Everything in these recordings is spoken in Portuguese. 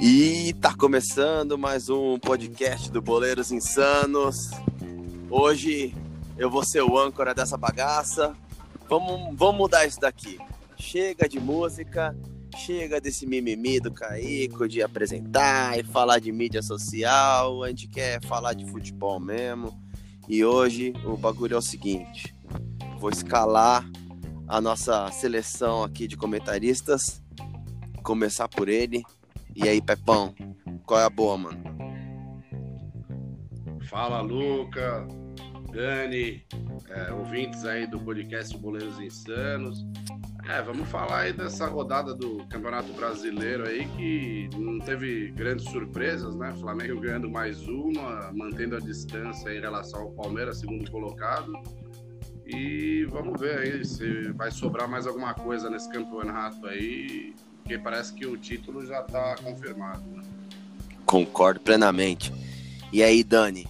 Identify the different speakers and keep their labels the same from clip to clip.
Speaker 1: E tá começando mais um podcast do Boleiros Insanos. Hoje eu vou ser o âncora dessa bagaça. Vamos, vamos mudar isso daqui. Chega de música, chega desse mimimi do Caico de apresentar e falar de mídia social. A gente quer falar de futebol mesmo. E hoje o bagulho é o seguinte: vou escalar a nossa seleção aqui de comentaristas. Começar por ele, e aí, Pepão, qual é a boa, mano?
Speaker 2: Fala, Luca, Dani, é, ouvintes aí do podcast Boleiros Insanos. É, vamos falar aí dessa rodada do Campeonato Brasileiro aí que não teve grandes surpresas, né? Flamengo ganhando mais uma, mantendo a distância em relação ao Palmeiras, segundo colocado. E vamos ver aí se vai sobrar mais alguma coisa nesse campeonato aí porque parece que o título já está confirmado. Né?
Speaker 1: Concordo plenamente. E aí, Dani?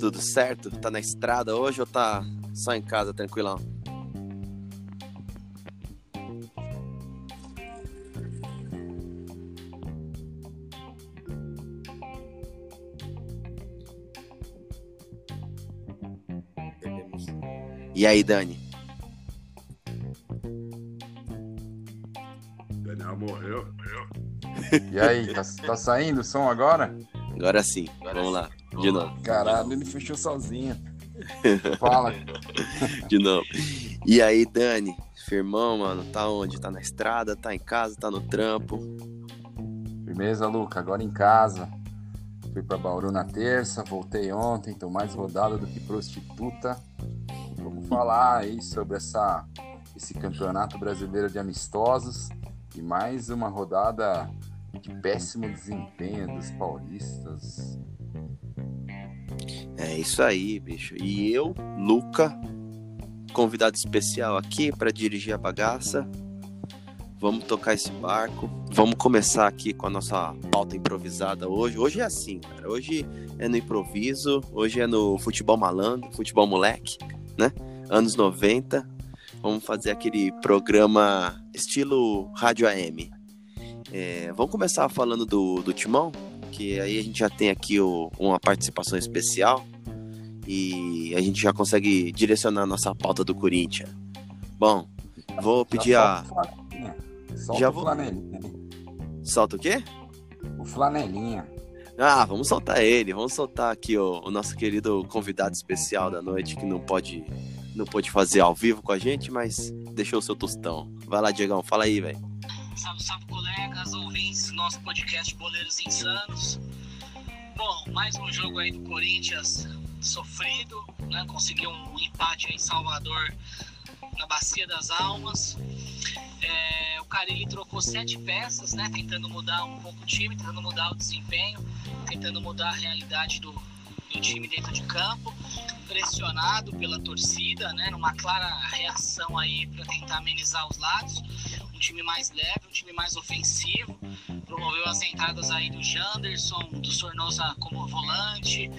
Speaker 1: Tudo certo? Tá na estrada hoje ou tá só em casa, tranquilão? E aí, Dani?
Speaker 2: morreu.
Speaker 3: E aí, tá, tá saindo o som agora?
Speaker 1: Agora sim, agora vamos sim. lá, de novo.
Speaker 3: Caralho, ele fechou sozinho. Fala.
Speaker 1: de novo. E aí, Dani, firmão, mano, tá onde? Tá na estrada, tá em casa, tá no trampo?
Speaker 3: Firmeza, Luca, agora em casa. Fui pra Bauru na terça, voltei ontem, tô mais rodado do que prostituta. Vamos falar aí sobre essa, esse campeonato brasileiro de amistosos e mais uma rodada de péssimo desempenho dos paulistas.
Speaker 1: É isso aí, bicho. E eu, Luca, convidado especial aqui para dirigir a bagaça. Vamos tocar esse barco. Vamos começar aqui com a nossa pauta improvisada hoje. Hoje é assim, cara. Hoje é no improviso, hoje é no futebol malandro, futebol moleque, né? Anos 90. Vamos fazer aquele programa estilo Rádio AM. É, vamos começar falando do, do Timão, que aí a gente já tem aqui o, uma participação especial e a gente já consegue direcionar a nossa pauta do Corinthians. Bom, vou pedir
Speaker 3: já
Speaker 1: a.
Speaker 3: Solta já vou. Flanelinha.
Speaker 1: Solta o quê?
Speaker 3: O flanelinha.
Speaker 1: Ah, vamos soltar ele. Vamos soltar aqui o, o nosso querido convidado especial da noite que não pode não pôde fazer ao vivo com a gente, mas deixou o seu tostão. Vai lá, Diegão, fala aí, velho.
Speaker 4: Salve, salve, colegas, ouvintes do nosso podcast Boleiros Insanos. Bom, mais um jogo aí do Corinthians sofrido, né? Conseguiu um empate em Salvador, na Bacia das Almas. É, o Carilli trocou sete peças, né? Tentando mudar um pouco o time, tentando mudar o desempenho, tentando mudar a realidade do, do time dentro de campo, pressionado pela torcida, né, numa clara reação aí para tentar amenizar os lados. Um time mais leve, um time mais ofensivo. Promoveu as entradas aí do Janderson, do Sornosa como volante,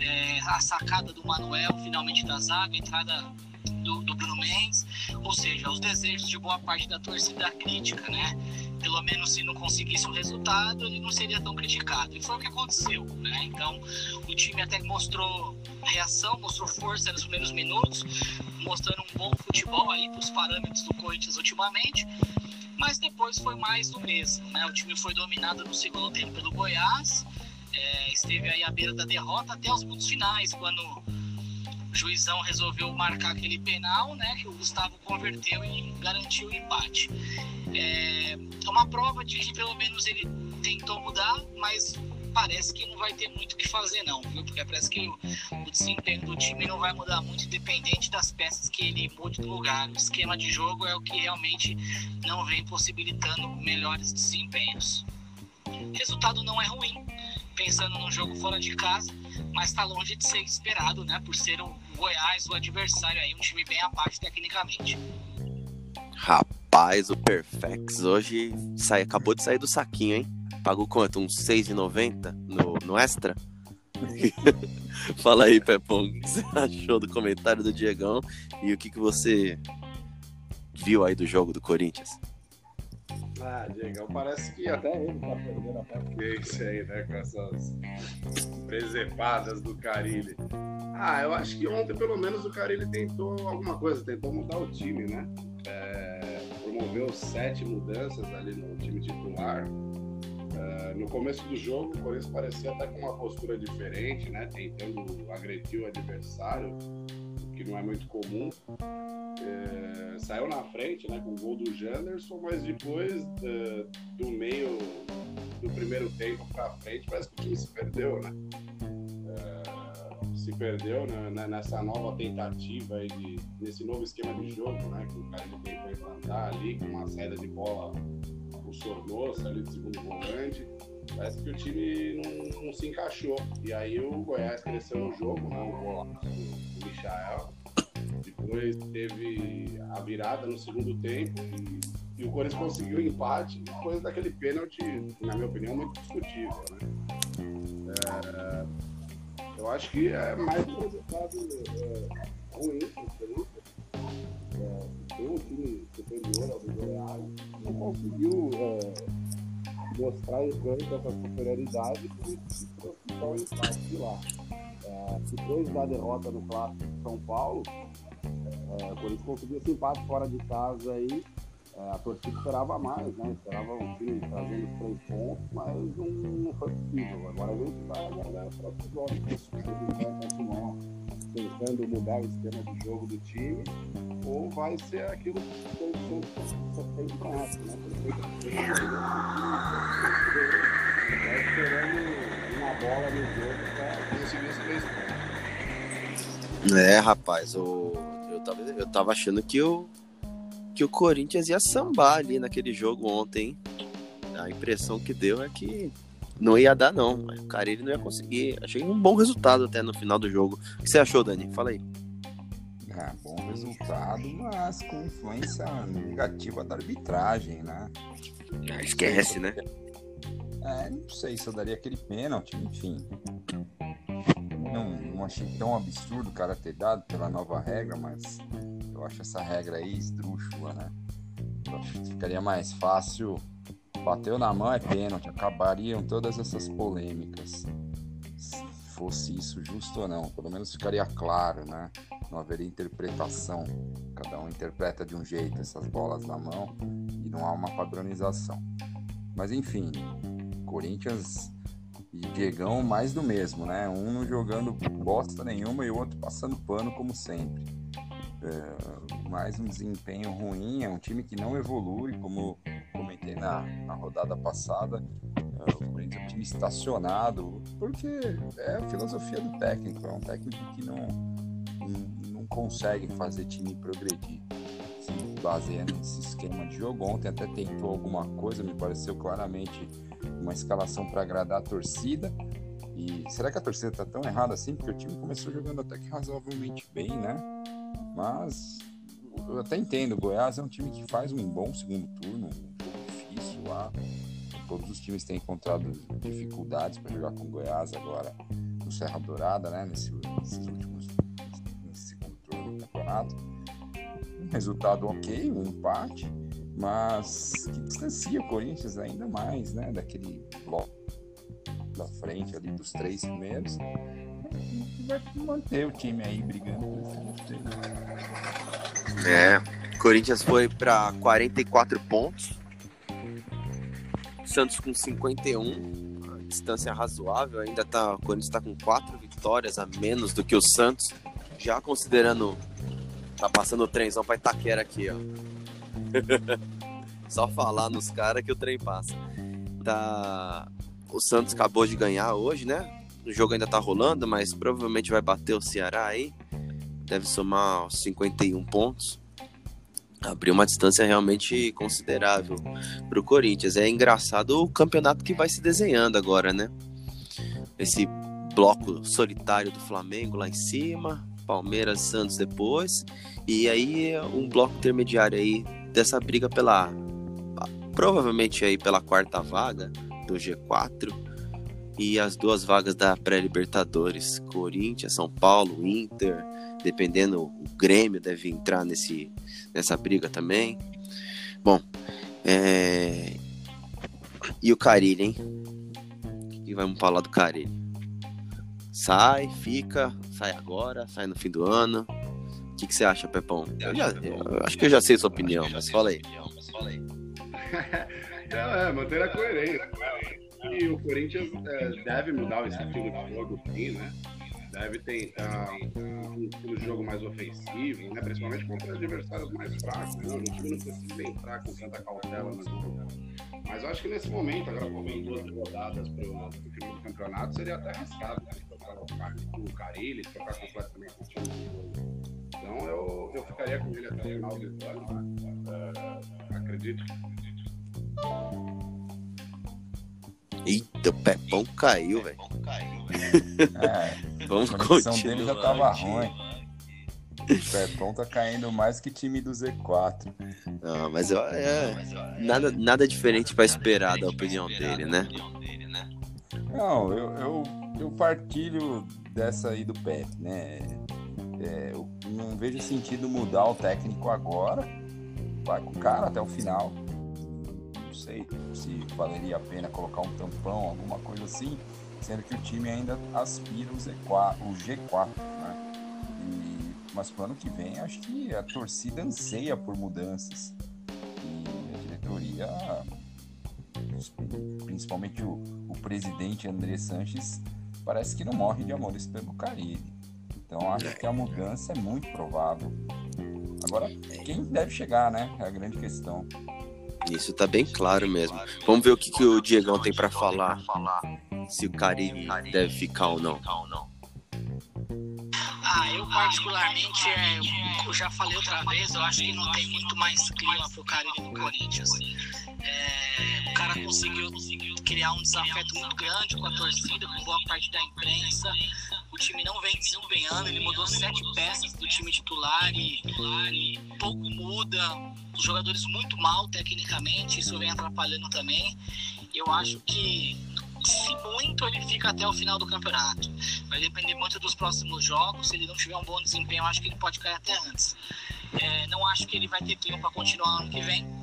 Speaker 4: é, a sacada do Manuel finalmente da zaga, entrada do, do Bruno Mendes, ou seja, os desejos de boa parte da torcida crítica, né? pelo menos se não conseguisse o resultado, ele não seria tão criticado. E foi o que aconteceu, né? Então, o time até mostrou reação, mostrou força nos primeiros minutos, mostrando um bom futebol aí para os parâmetros do Corinthians ultimamente. Mas depois foi mais do mesmo, né? O time foi dominado no segundo tempo pelo Goiás, é, esteve aí à beira da derrota até os minutos finais, quando o juizão resolveu marcar aquele penal, né, que o Gustavo converteu e garantiu o empate. É, é uma prova de que pelo menos ele tentou mudar, mas parece que não vai ter muito o que fazer não, viu? Porque parece que o, o, desempenho do time não vai mudar muito, independente das peças que ele mude do lugar. O esquema de jogo é o que realmente não vem possibilitando melhores desempenhos. Resultado não é ruim, pensando no jogo fora de casa, mas está longe de ser esperado, né? Por ser o Goiás, o adversário aí, um time bem parte tecnicamente.
Speaker 1: Rapaz, o Perfex hoje sai, acabou de sair do saquinho, hein? Pagou quanto? Uns 6,90 no, no extra? Fala aí, Pepão, o que você achou do comentário do Diegão e o que, que você viu aí do jogo do Corinthians?
Speaker 2: Ah, Diego, parece que até ele tá perdendo a paciência aí, né? Com essas presepadas do Carilli. Ah, eu acho que ontem, pelo menos, o Carilli tentou alguma coisa, tentou mudar o time, né? É, promoveu sete mudanças ali no time titular. É, no começo do jogo, o Corinthians parecia até com uma postura diferente, né? Tentando agredir o adversário, que não é muito comum. É, saiu na frente, né, com o gol do Janderson, mas depois é, do meio do primeiro tempo para frente, parece que o time se perdeu, né? É, se perdeu né, nessa nova tentativa aí de, nesse novo esquema de jogo, né? Que o cara tentou implantar ali com uma saída de bola o Sornosa ali do segundo volante. Parece que o time não, não, se encaixou. E aí o Goiás cresceu no jogo, né? O gol do Michael depois teve a virada no segundo tempo e, e o Corinthians conseguiu o empate depois daquele pênalti, na minha opinião, muito discutível. Né? É, eu acho que é mais um resultado é, ruim para o Corinthians. É, tem um time superior ao do Goiás, não conseguiu é, mostrar em campo essa superioridade isso que o empate lá. É, depois da derrota no Clássico de São Paulo, é, o Corinthians conseguiu esse empate fora de casa aí. É, a torcida esperava mais, né? Esperava um time trazendo três pontos, mas não, não foi possível. Agora a gente vai aguardar os próximos jogos. Se ele vai continuar tentando mudar o esquema de jogo do time, ou vai ser aquilo que foi sempre promete, né? Vai esperando uma bola no jogo para conseguir os três pontos.
Speaker 1: É, rapaz, tava, eu tava achando que o, que o Corinthians ia sambar ali naquele jogo ontem. A impressão que deu é que não ia dar, não. O cara ele não ia conseguir. Achei um bom resultado até no final do jogo. O que você achou, Dani? Fala aí.
Speaker 3: Ah, bom resultado, mas com influência negativa da arbitragem, né?
Speaker 1: Ah, esquece, né?
Speaker 3: É, não sei se eu daria aquele pênalti, enfim não, não achei tão absurdo o cara ter dado pela nova regra, mas eu acho essa regra aí esdrúxula, né? Eu acho que ficaria mais fácil. Bateu na mão é pênalti, acabariam todas essas polêmicas. Se fosse isso justo ou não, pelo menos ficaria claro, né? Não haveria interpretação. Cada um interpreta de um jeito essas bolas na mão e não há uma padronização. Mas enfim, Corinthians e Diegão mais do mesmo, né? Um não jogando bosta nenhuma e o outro passando pano como sempre. É, mais um desempenho ruim, é um time que não evolui, como comentei na, na rodada passada. É, o Corinthians é um time estacionado, porque é a filosofia do técnico, é um técnico que não, não, consegue fazer time progredir. Se baseia nesse esquema de jogo. Ontem até tentou alguma coisa, me pareceu claramente uma escalação para agradar a torcida. E será que a torcida está tão errada assim? Porque o time começou jogando até que razoavelmente bem, né? Mas eu até entendo, o Goiás é um time que faz um bom segundo turno, Todos os times têm encontrado dificuldades para jogar com o Goiás agora no Serra Dourada, né? Nesse, nesses últimos nesse segundo turno do campeonato. Um resultado ok, um empate mas que distancia o Corinthians ainda mais, né, daquele bloco da frente ali dos três primeiros. Vai manter o time aí brigando
Speaker 1: É, Corinthians foi para 44 pontos. Santos com 51, distância razoável, ainda tá, o Corinthians está com quatro vitórias a menos do que o Santos, já considerando tá passando o trenzão para Itaquera aqui, ó. Só falar nos caras que o trem passa. Tá... O Santos acabou de ganhar hoje, né? O jogo ainda tá rolando, mas provavelmente vai bater o Ceará aí. Deve somar 51 pontos. Abriu uma distância realmente considerável para o Corinthians. É engraçado o campeonato que vai se desenhando agora, né? Esse bloco solitário do Flamengo lá em cima, Palmeiras, Santos depois, e aí um bloco intermediário aí dessa briga pela provavelmente aí pela quarta vaga do G4. E as duas vagas da pré-Libertadores. Corinthians, São Paulo, Inter, dependendo, o Grêmio deve entrar nesse, nessa briga também. Bom, é... e o Carilho, hein? E vamos falar do Carilho. Sai, fica, sai agora, sai no fim do ano. O que, que você acha, Pepão? Eu, já, eu acho que eu já sei sua opinião, mas fala aí.
Speaker 2: é, manter a coerência. E o Corinthians é, deve mudar o estilo de jogo, sim, né? Deve tentar um jogo mais ofensivo, né? principalmente contra adversários mais fracos. Né? O time não precisa entrar com tanta cautela no jogo. Mas eu acho que nesse momento, agora faltando duas rodadas para o final do campeonato, seria até arriscado né? trocar o Carilli, trocar completamente o jogo. Então eu, eu ficaria com ele até o final do ano. Né? Uh, acredito que
Speaker 1: Eita, o Pepão caiu, velho.
Speaker 3: É, Vamos a continuar. dele já tava ruim. O Pepão tá caindo mais que time do Z4.
Speaker 1: Não, mas eu, é, nada, nada diferente para esperar da opinião dele, né?
Speaker 3: Não, eu, eu, eu partilho dessa aí do Pep, né? É, eu não vejo sentido mudar o técnico agora. Vai com o cara até o final sei se valeria a pena colocar um tampão, alguma coisa assim, sendo que o time ainda aspira o, Z4, o G4, né? E, mas para o ano que vem, acho que a torcida anseia por mudanças. E a diretoria, principalmente o, o presidente André Sanches, parece que não morre de amores pelo Caribe. Então acho que a mudança é muito provável. Agora, quem deve chegar, né? É a grande questão.
Speaker 1: Isso tá bem claro mesmo. Vamos ver o que, que o Diegão tem para falar. Se o Caribe deve ficar ou não.
Speaker 4: Ah, eu particularmente, é, eu já falei outra vez, eu acho que não tem muito mais clima pro Caribe no Corinthians. É, cara conseguiu, conseguiu criar um desafeto muito grande com a torcida, com boa parte da imprensa. O time não vem desempenhando, ele mudou sete peças do time titular e, pouco muda. Os jogadores muito mal tecnicamente, isso vem atrapalhando também. Eu acho que se muito, ele fica até o final do campeonato. Vai depender muito dos próximos jogos. Se ele não tiver um bom desempenho, eu acho que ele pode cair até antes. É, não acho que ele vai ter tempo para continuar ano que vem.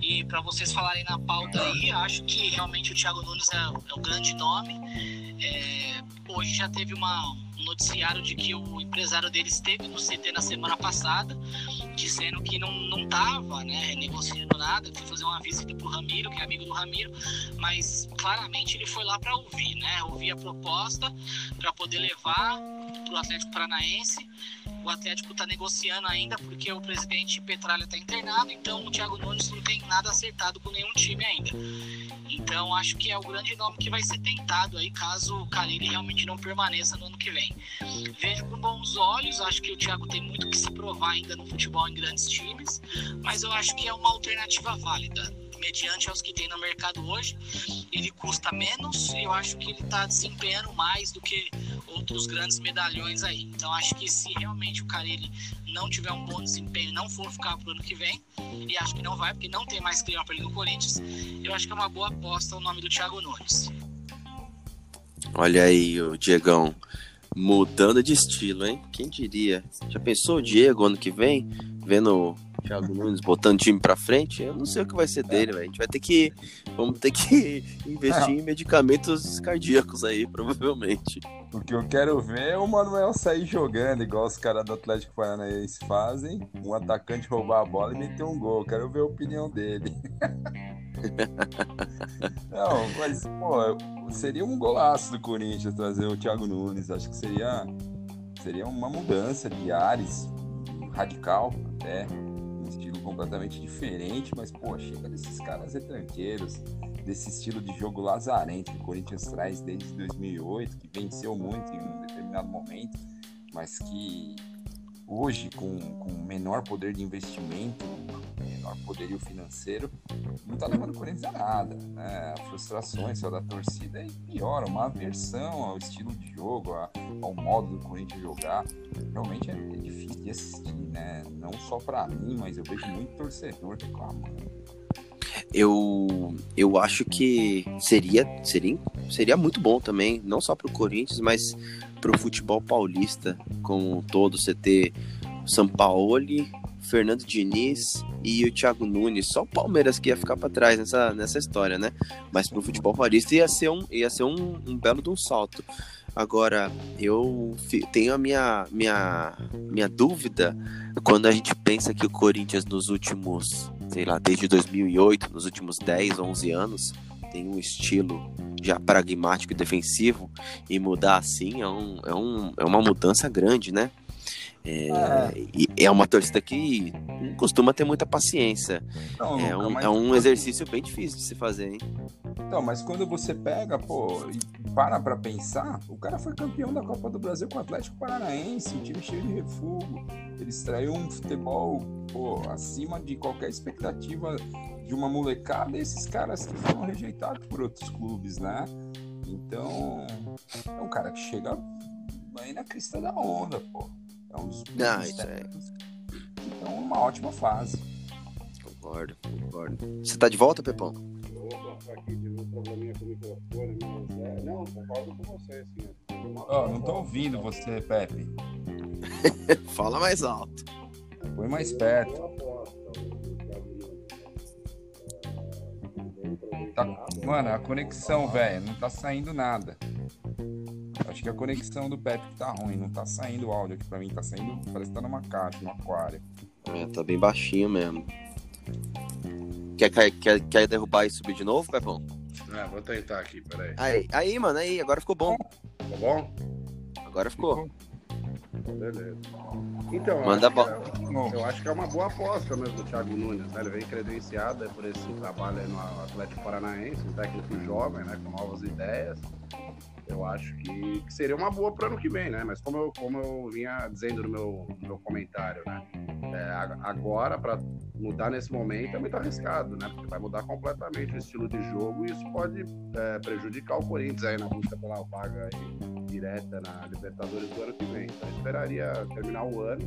Speaker 4: E para vocês falarem na pauta aí, acho que realmente o Thiago Nunes é, é o grande nome. É, hoje já teve uma, um noticiário de que o empresário dele esteve no CT na semana passada, dizendo que não, não tava né, negociando nada, foi fazer uma visita pro Ramiro, que é amigo do Ramiro, mas claramente ele foi lá para ouvir, né? Ouvir a proposta para poder levar pro Atlético Paranaense o Atlético está negociando ainda porque o presidente Petralha está internado, então o Thiago Nunes não tem nada acertado com nenhum time ainda. Então acho que é o grande nome que vai ser tentado aí caso o Carilli realmente não permaneça no ano que vem. Vejo com bons olhos, acho que o Thiago tem muito que se provar ainda no futebol em grandes times, mas eu acho que é uma alternativa válida mediante aos que tem no mercado hoje, ele custa menos e eu acho que ele está desempenhando mais do que outros grandes medalhões aí. Então acho que se realmente o Carilli não tiver um bom desempenho, não for ficar pro ano que vem, e acho que não vai, porque não tem mais clima para ele no Corinthians, eu acho que é uma boa aposta o nome do Thiago Nunes.
Speaker 1: Olha aí, o Diegão, mudando de estilo, hein? Quem diria? Já pensou o Diego ano que vem, vendo Thiago Nunes botando time pra frente, eu não sei o que vai ser dele, velho. A gente vai ter que. Vamos ter que investir em medicamentos cardíacos aí, provavelmente.
Speaker 3: O que eu quero ver é o Manuel sair jogando, igual os caras do Atlético Paranaense fazem. Um atacante roubar a bola e meter um gol. Quero ver a opinião dele. não, mas, pô, seria um golaço do Corinthians trazer o Thiago Nunes. Acho que seria, seria uma mudança de ares radical até estilo completamente diferente, mas, pô, chega desses caras retranqueiros, desse estilo de jogo lazarento que o Corinthians traz desde 2008, que venceu muito em um determinado momento, mas que hoje, com, com menor poder de investimento, menor poderio financeiro, não está levando o Corinthians a nada. Né? Frustrações só da torcida e pior, uma aversão ao estilo de jogo, ao modo do Corinthians jogar. Realmente é, é difícil de assistir, né? Não só para mim, mas eu vejo muito torcedor reclamando.
Speaker 1: Eu, eu acho que seria, seria seria muito bom também, não só pro Corinthians, mas pro futebol paulista como um todo, você ter o Sampaoli, Fernando Diniz e o Thiago Nunes, só o Palmeiras que ia ficar para trás nessa, nessa história, né? Mas pro futebol paulista ia ser um, ia ser um, um belo de um salto. Agora, eu tenho a minha, minha, minha dúvida quando a gente pensa que o Corinthians nos últimos, sei lá, desde 2008, nos últimos 10, 11 anos, tem um estilo já pragmático e defensivo e mudar assim é, um, é, um, é uma mudança grande, né? É, é. é uma torcida que não costuma ter muita paciência. Não, é, um, é um exercício bem difícil de se fazer, hein?
Speaker 3: Então, mas quando você pega, pô, e para pra pensar, o cara foi campeão da Copa do Brasil com o Atlético Paranaense, um time cheio de refugo. Ele extraiu um futebol, pô, acima de qualquer expectativa de uma molecada e esses caras que foram rejeitados por outros clubes, né? Então, é um cara que chega aí na crista da onda, pô. É um dos
Speaker 1: Não, isso é...
Speaker 3: Então, uma ótima fase.
Speaker 1: Concordo, concordo. Você tá de volta, Pepão?
Speaker 2: Opa, aqui tive um probleminha com o microfone, mas é... Não, concordo com você, sim.
Speaker 3: Oh, não tô ouvindo você, Pepe.
Speaker 1: Fala mais alto.
Speaker 3: Põe mais perto. Tá, mano, a conexão, velho, não tá saindo nada. Acho que a conexão do Pepe tá ruim, não tá saindo o áudio aqui pra mim, tá saindo, parece que tá numa caixa, num aquário.
Speaker 1: É, tá bem baixinho mesmo. Quer, quer, quer derrubar e subir de novo, Pepão?
Speaker 2: É, vou tentar aqui, peraí.
Speaker 1: Aí, aí, mano, aí, agora ficou bom.
Speaker 2: Tá bom?
Speaker 1: Agora ficou.
Speaker 2: Beleza. Então,
Speaker 1: Manda
Speaker 2: eu, acho é, eu acho que é uma boa aposta mesmo do Thiago Nunes, né? Ele vem credenciado por esse trabalho no Atlético Paranaense, um técnico jovem, né? Com novas ideias. Eu acho que, que seria uma boa para ano que vem, né? Mas como eu, como eu vinha dizendo no meu, no meu comentário, né? É, agora, para mudar nesse momento, é muito arriscado, né? Porque vai mudar completamente o estilo de jogo e isso pode é, prejudicar o Corinthians aí na busca pela vaga direta na Libertadores do ano que vem. Então, eu esperaria terminar o ano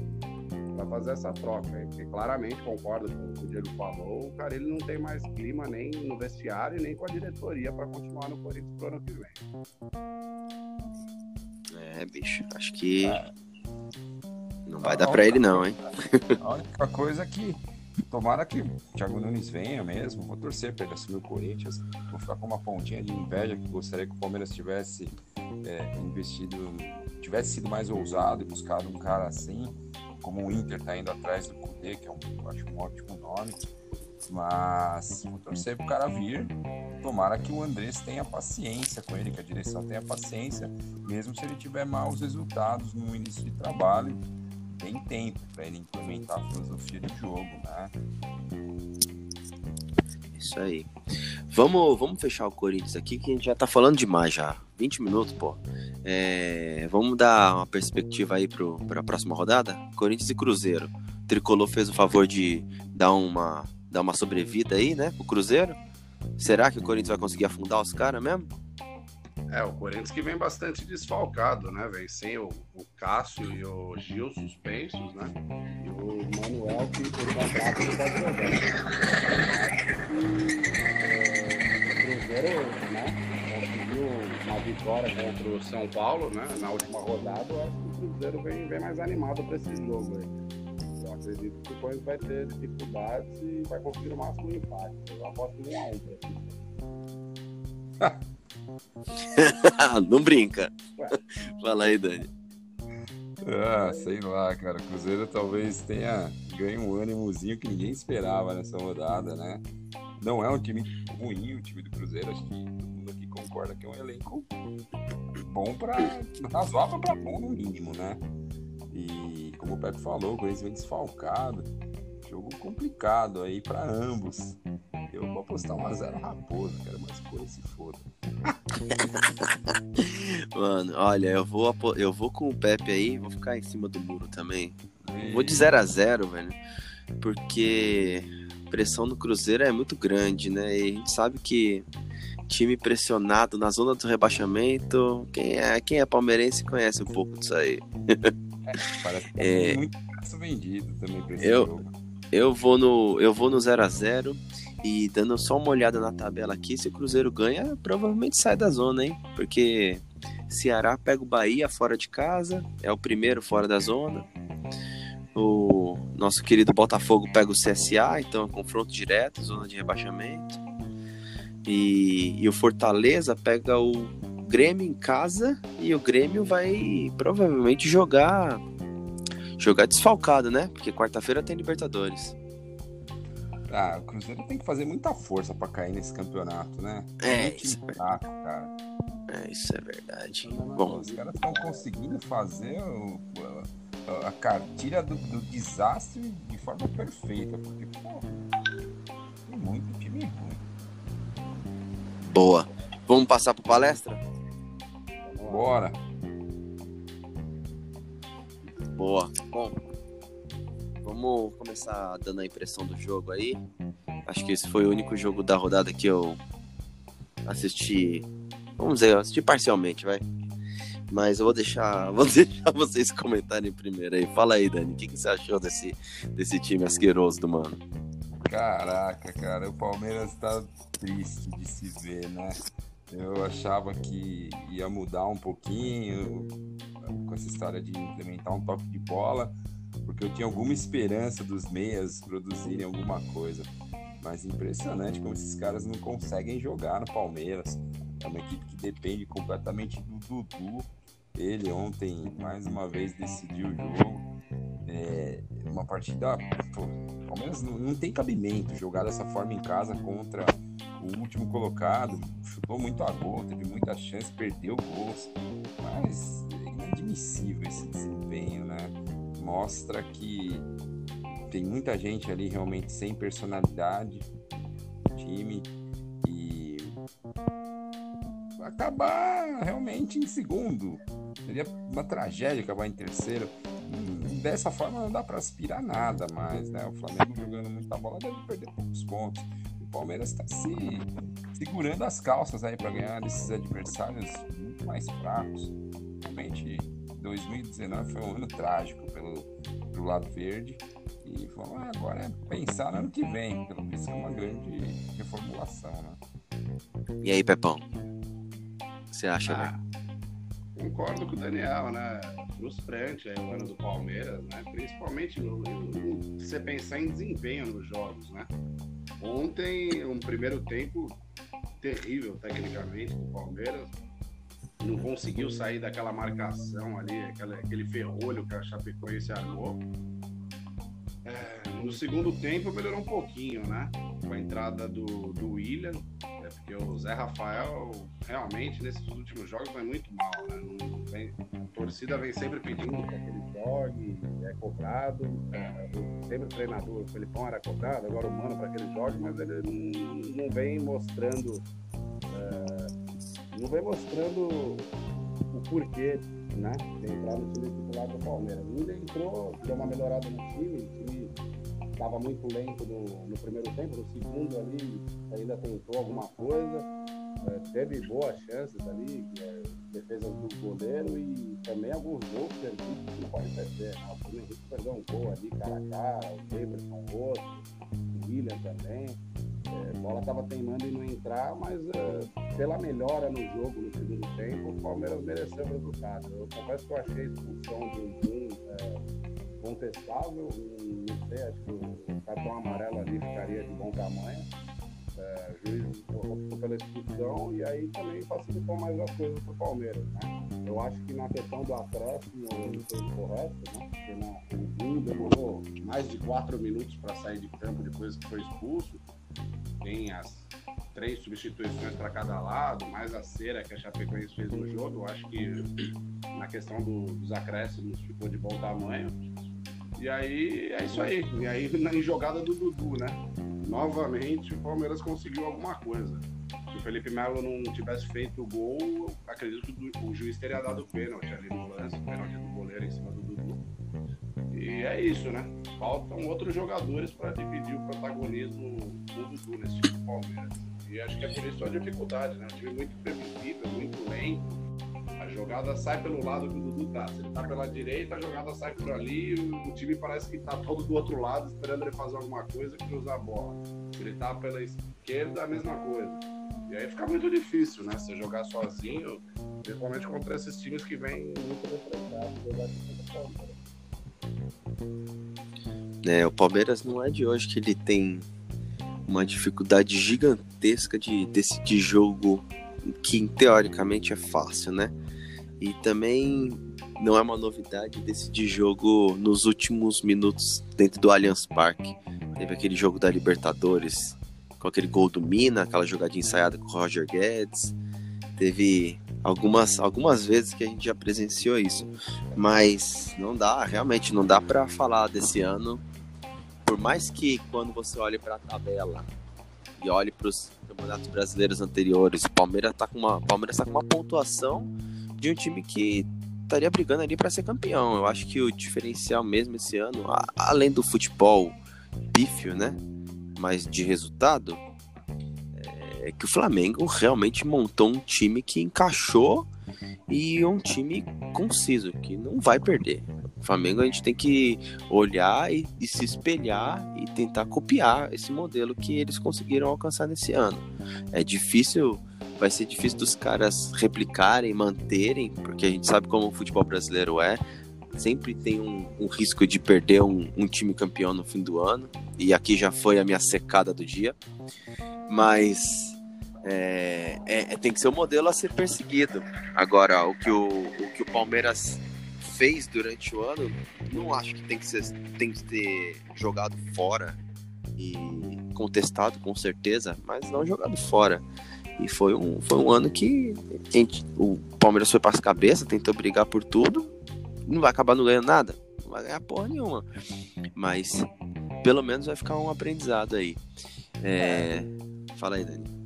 Speaker 2: para fazer essa troca. Porque claramente, concordo com o que o Diego falou, o cara ele não tem mais clima nem no vestiário e nem com a diretoria para continuar no Corinthians pro ano que vem.
Speaker 1: É, bicho, acho que é. não vai dar para ele não, hein?
Speaker 3: A única coisa é que tomara que o Thiago Nunes venha mesmo, vou torcer para ele assumir o Corinthians, vou ficar com uma pontinha de inveja que gostaria que o Palmeiras tivesse é, investido, tivesse sido mais ousado e buscado um cara assim, como o Inter tá indo atrás do Kudê, que é um, acho um ótimo nome, mas vou torcer pro cara vir. Tomara que o Andrés tenha paciência com ele, que a direção tenha paciência, mesmo se ele tiver maus resultados no início de trabalho, tem tempo para ele implementar a filosofia de jogo, né?
Speaker 1: Isso aí. Vamos, vamos fechar o Corinthians aqui, que a gente já tá falando demais já. 20 minutos, pô. É, vamos dar uma perspectiva aí para a próxima rodada? Corinthians e Cruzeiro. O Tricolor fez o favor de dar uma, dar uma sobrevida aí, né, pro Cruzeiro. Será que o Corinthians vai conseguir afundar os caras mesmo?
Speaker 2: É, o Corinthians que vem bastante desfalcado, né? Vem sem o, o Cássio e o Gil suspensos, né? E o Manuel que por contrato não pode jogar. O Cruzeiro, né? Vitória contra o São Paulo, né? Na última rodada, eu acho que o Cruzeiro vem, vem mais animado para esse jogo aí. Eu acredito que o Corinthians vai ter dificuldades e vai conseguir o máximo empate. Eu aposto em 1 a 1
Speaker 1: para não brinca. Fala aí, Dani.
Speaker 3: Ah, sei lá, cara. O Cruzeiro talvez tenha ganho um ânimozinho que ninguém esperava nessa rodada, né? Não é um time ruim o time do Cruzeiro, acho que todo mundo aqui concorda que é um elenco bom para razoável para bom no mínimo, né? E como o Pepe falou, o Corinthians vem desfalcado, jogo complicado aí para ambos. Eu vou apostar 1x0 Raposo, cara, mas coisa se foda.
Speaker 1: Mano, olha, eu vou, eu vou com o Pepe aí, vou ficar em cima do muro também. E... Vou de 0x0, velho. Porque pressão no Cruzeiro é muito grande, né? E a gente sabe que time pressionado na zona do rebaixamento, quem é, quem é palmeirense conhece um pouco disso aí.
Speaker 3: É, parece que tá é, muito vendido também pra esse
Speaker 1: eu,
Speaker 3: jogo.
Speaker 1: Eu vou no eu vou no 0 a 0 E dando só uma olhada na tabela aqui, se o Cruzeiro ganha, provavelmente sai da zona, hein? Porque Ceará pega o Bahia fora de casa, é o primeiro fora da zona. O nosso querido Botafogo pega o CSA, então é um confronto direto, zona de rebaixamento. E, e o Fortaleza pega o Grêmio em casa e o Grêmio vai provavelmente jogar jogar desfalcado, né? Porque quarta-feira tem Libertadores.
Speaker 3: Ah, o Cruzeiro tem que fazer muita força para cair nesse campeonato, né?
Speaker 1: É, isso é,
Speaker 3: fraco, cara.
Speaker 1: é, isso é verdade.
Speaker 3: Bom,
Speaker 1: Bom,
Speaker 3: os caras estão conseguindo fazer o, a, cartilha do, do desastre de forma perfeita, porque, pô, tem muito time ruim.
Speaker 1: boa. Vamos passar para palestra?
Speaker 3: Bora.
Speaker 1: Boa. Bom, vamos começar dando a impressão do jogo aí. Acho que esse foi o único jogo da rodada que eu assisti. Vamos dizer, eu assisti parcialmente, vai. Mas eu vou deixar, vou deixar vocês comentarem primeiro aí. Fala aí, Dani, o que, que você achou desse, desse time asqueroso do mano?
Speaker 3: Caraca, cara, o Palmeiras tá triste de se ver, né? Eu achava que ia mudar um pouquinho com essa história de implementar um toque de bola, porque eu tinha alguma esperança dos meias produzirem alguma coisa. Mas impressionante como esses caras não conseguem jogar no Palmeiras. É uma equipe que depende completamente do Dudu. Ele ontem, mais uma vez, decidiu o jogo. É uma partida. Pô, o Palmeiras não, não tem cabimento jogar dessa forma em casa contra o último colocado. Chutou muito a gol, teve muita chance, perdeu gols. Mas é inadmissível esse desempenho, né? Mostra que tem muita gente ali realmente sem personalidade no time e acabar realmente em segundo. Seria uma tragédia acabar em terceiro. Hum, Dessa forma não dá para aspirar nada mais, né? O Flamengo jogando muita bola deve perder poucos pontos. O Palmeiras está se segurando as calças aí para ganhar desses adversários muito mais fracos. Realmente 2019 foi um ano trágico pelo pro lado verde e ah, agora é pensar no ano que vem, pelo visto é uma grande reformulação, né?
Speaker 1: E aí, Pepão? O que você acha,
Speaker 2: Ah,
Speaker 1: velho?
Speaker 2: Concordo com o Daniel, né? Frustrante aí o ano do Palmeiras, né? Principalmente no, no- se você pensar em desempenho nos jogos, né? Ontem, um primeiro tempo terrível tecnicamente do Palmeiras. Não conseguiu sair daquela marcação ali, aquela- aquele ferrolho que a Chapecoense armou. É, no segundo tempo melhorou um pouquinho, né? Com a entrada do, do William, é, porque o Zé Rafael realmente nesses últimos jogos vai muito mal, né? Vem- a torcida vem sempre pedindo que ele jogue, é cobrado. É, sempre o treinador, o Felipão era cobrado, agora o Mano para que ele jogue, mas ele não, não vem mostrando. é, não vem mostrando o porquê né, de entrar no time titular do Palmeiras. Ainda entrou, deu uma melhorada no time, o time estava muito lento no, no primeiro tempo, no segundo ali ainda tentou alguma coisa, eh, teve boas chances ali, eh, defesas do goleiro e também alguns gols perdidos que não pode perder. Né? O Bruno Henrique perdeu um gol ali cara a cara, o Davidson outro, o William também. Eh, a bola estava teimando em não entrar, mas eh, pela melhora no jogo no segundo tempo, o Palmeiras mereceu o resultado. Eu confesso que eu achei a expulsão do Jun contestável, não sei, acho que o cartão amarelo ali ficaria de bom tamanho. É, o juiz optou pela expulsão e aí também facilitou mais as coisas para o Palmeiras. Né? Eu acho que na questão do acréscimo ele foi correto, né? porque na, o Jun demorou mais de quatro minutos para sair de campo depois que foi expulso. Tem as três substituições para cada lado, mais a cera que a Chapecoense fez no jogo. Eu acho que na questão do- dos acréscimos ficou de bom tamanho. E aí é isso aí. E aí na jogada do Dudu, né? Novamente o Palmeiras conseguiu alguma coisa. Se o Felipe Melo não tivesse feito o gol, acredito que o juiz teria dado pênalti ali no lance, pênalti do goleiro em cima do Dudu. E é isso, né? Faltam outros jogadores para dividir o protagonismo do Dudu nesse time do Palmeiras. E acho que é por isso a dificuldade, né? Um time muito previsível, muito lento. Jogada sai pelo lado que o Dudu tá. Se ele tá pela direita, a jogada sai por ali e o time parece que tá todo do outro lado, esperando ele fazer alguma coisa e cruzar a bola. Se ele tá pela esquerda, a mesma coisa. E aí fica muito difícil, né? Você jogar sozinho, principalmente contra esses times que vêm muito.
Speaker 1: É, o Palmeiras não é de hoje que ele tem uma dificuldade gigantesca de decidir jogo que teoricamente é fácil, né? E também não é uma novidade decidir jogo nos últimos minutos dentro do Allianz Parque. Teve aquele jogo da Libertadores com aquele gol do Mina, aquela jogadinha ensaiada com o Roger Guedes. Teve algumas, algumas vezes que a gente já presenciou isso. Mas não dá, realmente não dá para falar desse ano. Por mais que quando você olhe para a tabela e olhe para os campeonatos brasileiros anteriores, o Palmeiras está com uma, Palmeiras tá com uma pontuação de um time que estaria brigando ali para ser campeão. Eu acho que o diferencial mesmo esse ano, além do futebol pífio, né? Mas de resultado, é que o Flamengo realmente montou um time que encaixou e um time conciso, que não vai perder. O Flamengo a gente tem que olhar e, e, se espelhar e tentar copiar esse modelo que eles conseguiram alcançar nesse ano. É difícil, vai ser difícil dos caras replicarem, manterem, porque a gente sabe como o futebol brasileiro é. Sempre tem um, um risco de perder um, um time campeão no fim do ano, e aqui já foi a minha secada do dia. Mas é, é, é, tem que ser o um modelo a ser perseguido. Agora, o que o, o que o Palmeiras fez durante o ano, não acho que tem que, ser, tem que ter jogado fora e contestado com certeza, mas não jogado fora. E foi um, foi um ano que o Palmeiras foi para as cabeças, tentou brigar por tudo, não vai acabar não ganhando nada, não vai ganhar porra nenhuma. Mas pelo menos vai ficar um aprendizado aí. É... Fala aí, Dani.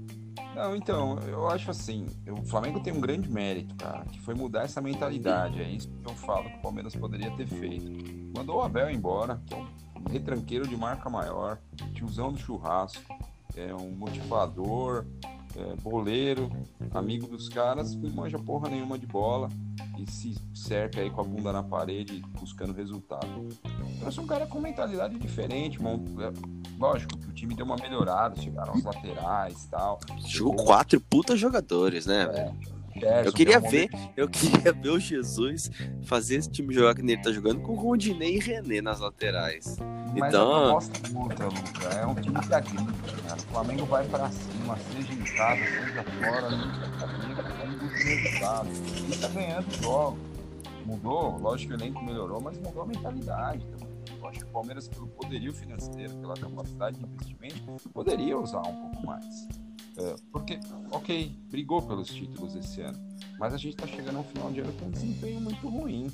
Speaker 3: Não, então, eu acho assim, o Flamengo tem um grande mérito, cara, que foi mudar essa mentalidade. É isso que eu falo que o Palmeiras poderia ter feito. Mandou o Abel embora, que é um retranqueiro de marca maior, tiozão do churrasco, é um motivador, é, boleiro, amigo dos caras, não manja porra nenhuma de bola e se cerca aí com a bunda na parede buscando resultado. Trouxe um cara com mentalidade diferente, mano. É, lógico que o time deu uma melhorada, chegaram aos laterais e tal.
Speaker 1: Jogou quatro puta jogadores, né, velho? É, eu queria ver, eu queria ver o Jesus fazer esse time jogar que ele tá jogando com Rondinei e René nas laterais.
Speaker 3: Mas
Speaker 1: então,
Speaker 3: a proposta muda, Luca. É um time que agride. Né? O Flamengo vai pra cima, seja em casa, seja fora, nunca é um dos resultados. Ele tá ganhando jogos. Mudou, lógico que o elenco melhorou, mas mudou a mentalidade também. Eu acho que o Palmeiras, pelo poderio financeiro, pela capacidade de investimento, poderia usar um pouco mais. É, porque, ok, brigou pelos títulos esse ano, mas a gente está chegando ao final de ano com um desempenho muito ruim.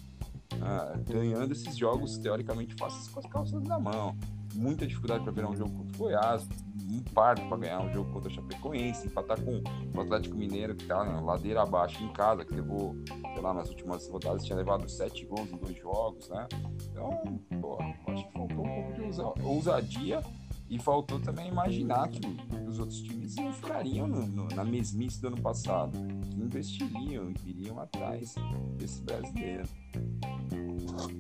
Speaker 3: Ah, ganhando esses jogos teoricamente fáceis com as calças na mão. Muita dificuldade para virar um jogo contra o Goiás, um parto para ganhar um jogo contra o Chapecoense, empatar com o Atlético Mineiro, que tá na ladeira abaixo em casa, que levou, sei lá, nas últimas rodadas tinha levado sete gols em dois jogos, né? Então, pô, acho que faltou um pouco de ousadia e faltou também imaginar que os outros times entrariam no, no, na mesmice do ano passado, que investiriam, iriam atrás desse brasileiro.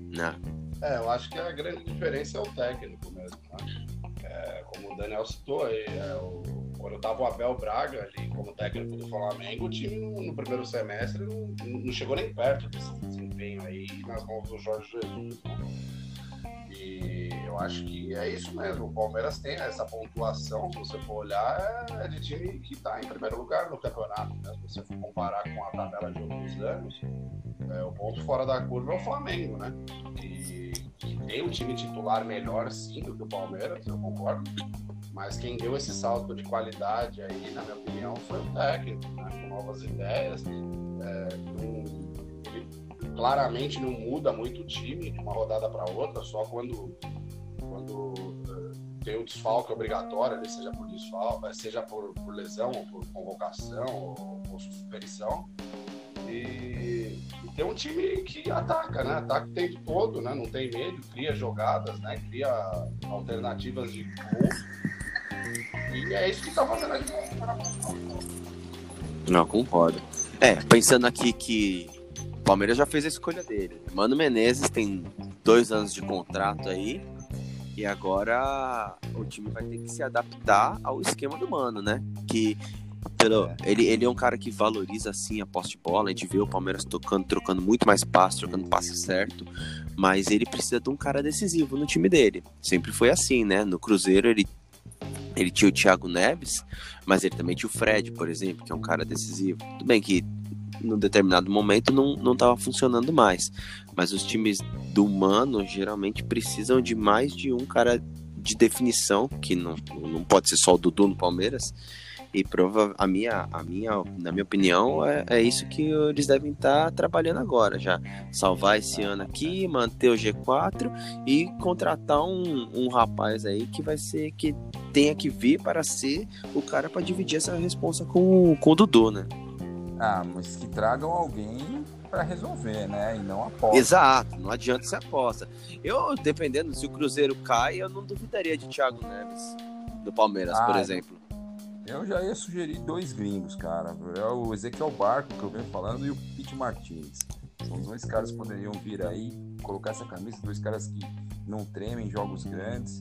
Speaker 1: Não.
Speaker 2: É, eu acho que a grande diferença é o técnico mesmo. Né? É, como o Daniel citou aí, é, o, quando estava o Abel Braga ali como técnico do Flamengo, o time no, primeiro semestre não, não, chegou nem perto desse desempenho aí nas mãos do Jorge Jesus. Né? E eu acho que é isso mesmo. O Palmeiras tem essa pontuação, se você for olhar, é de time que está em primeiro lugar no campeonato. Né? Se você for comparar com a tabela de outros anos, é, o ponto fora da curva é o Flamengo, né? Que tem um time titular melhor, sim, do que o Palmeiras, eu concordo. Mas quem deu esse salto de qualidade aí, na minha opinião, foi o técnico, né? Com novas ideias. É, um, claramente não muda muito o time de uma rodada para outra, só quando, quando uh, tem o desfalque obrigatório, seja por desfalque, seja por, por lesão, ou por convocação, ou por suspensão. E, tem um time que ataca, né? Ataca o tempo todo, né? Não tem medo, cria jogadas, né? Cria alternativas de gol. E é isso que está fazendo a diferença.
Speaker 1: Não, concordo. É, pensando aqui que o Palmeiras já fez a escolha dele. Mano Menezes tem dois anos de contrato aí. E agora o time vai ter que se adaptar ao esquema do Mano, né? Que pelo, é. ele, ele é um cara que valoriza assim a posse de bola. A gente vê o Palmeiras tocando, trocando muito mais passe, trocando passe certo. Mas ele precisa de um cara decisivo no time dele. Sempre foi assim, né? No Cruzeiro ele, ele tinha o Thiago Neves, mas ele também tinha o Fred, por exemplo, que é um cara decisivo. Tudo bem que num determinado momento não, não tava funcionando mais. Mas os times do Mano geralmente precisam de mais de um cara de definição, que não, não pode ser só o Dudu no Palmeiras. E prova a minha, a minha, na minha opinião, é, é isso que eles devem estar tá trabalhando agora já. Salvar esse ano aqui, manter o G4 e contratar um, um rapaz aí que vai ser que tenha que vir para ser o cara para dividir essa responsa com, com o Dudu, né?
Speaker 3: Ah, mas que tragam alguém para resolver, né? E não aposta.
Speaker 1: Exato, não adianta ser aposta. Eu, dependendo, se o Cruzeiro cai, eu não duvidaria de Thiago Neves, do Palmeiras, ah, por exemplo.
Speaker 3: Eu já ia sugerir dois gringos, cara. É o Ezequiel Barco, que eu venho falando, e o Pete Martins. São dois caras que poderiam vir aí, colocar essa camisa, dois caras que não tremem em jogos grandes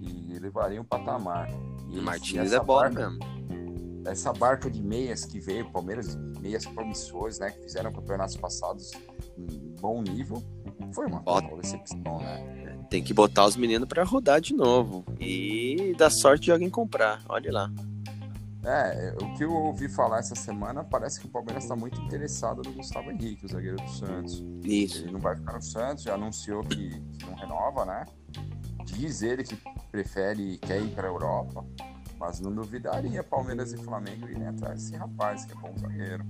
Speaker 3: e levariam o patamar.
Speaker 1: E Martins é bom mesmo
Speaker 3: essa barca de meias que veio, Palmeiras, meias promissores, né, que fizeram campeonatos passados em bom nível, foi uma Bota. decepção, né?
Speaker 1: Tem que botar os meninos para rodar de novo e dar sorte de alguém comprar, olha lá.
Speaker 3: É, o que eu ouvi falar essa semana parece que o Palmeiras está muito interessado no Gustavo Henrique, o zagueiro do Santos.
Speaker 1: Isso.
Speaker 3: Ele não vai ficar no Santos, já anunciou que, que não renova, né? Diz ele que prefere, quer ir para a Europa. Mas não duvidaria Palmeiras e Flamengo irem atrás desse rapaz, que é bom zagueiro.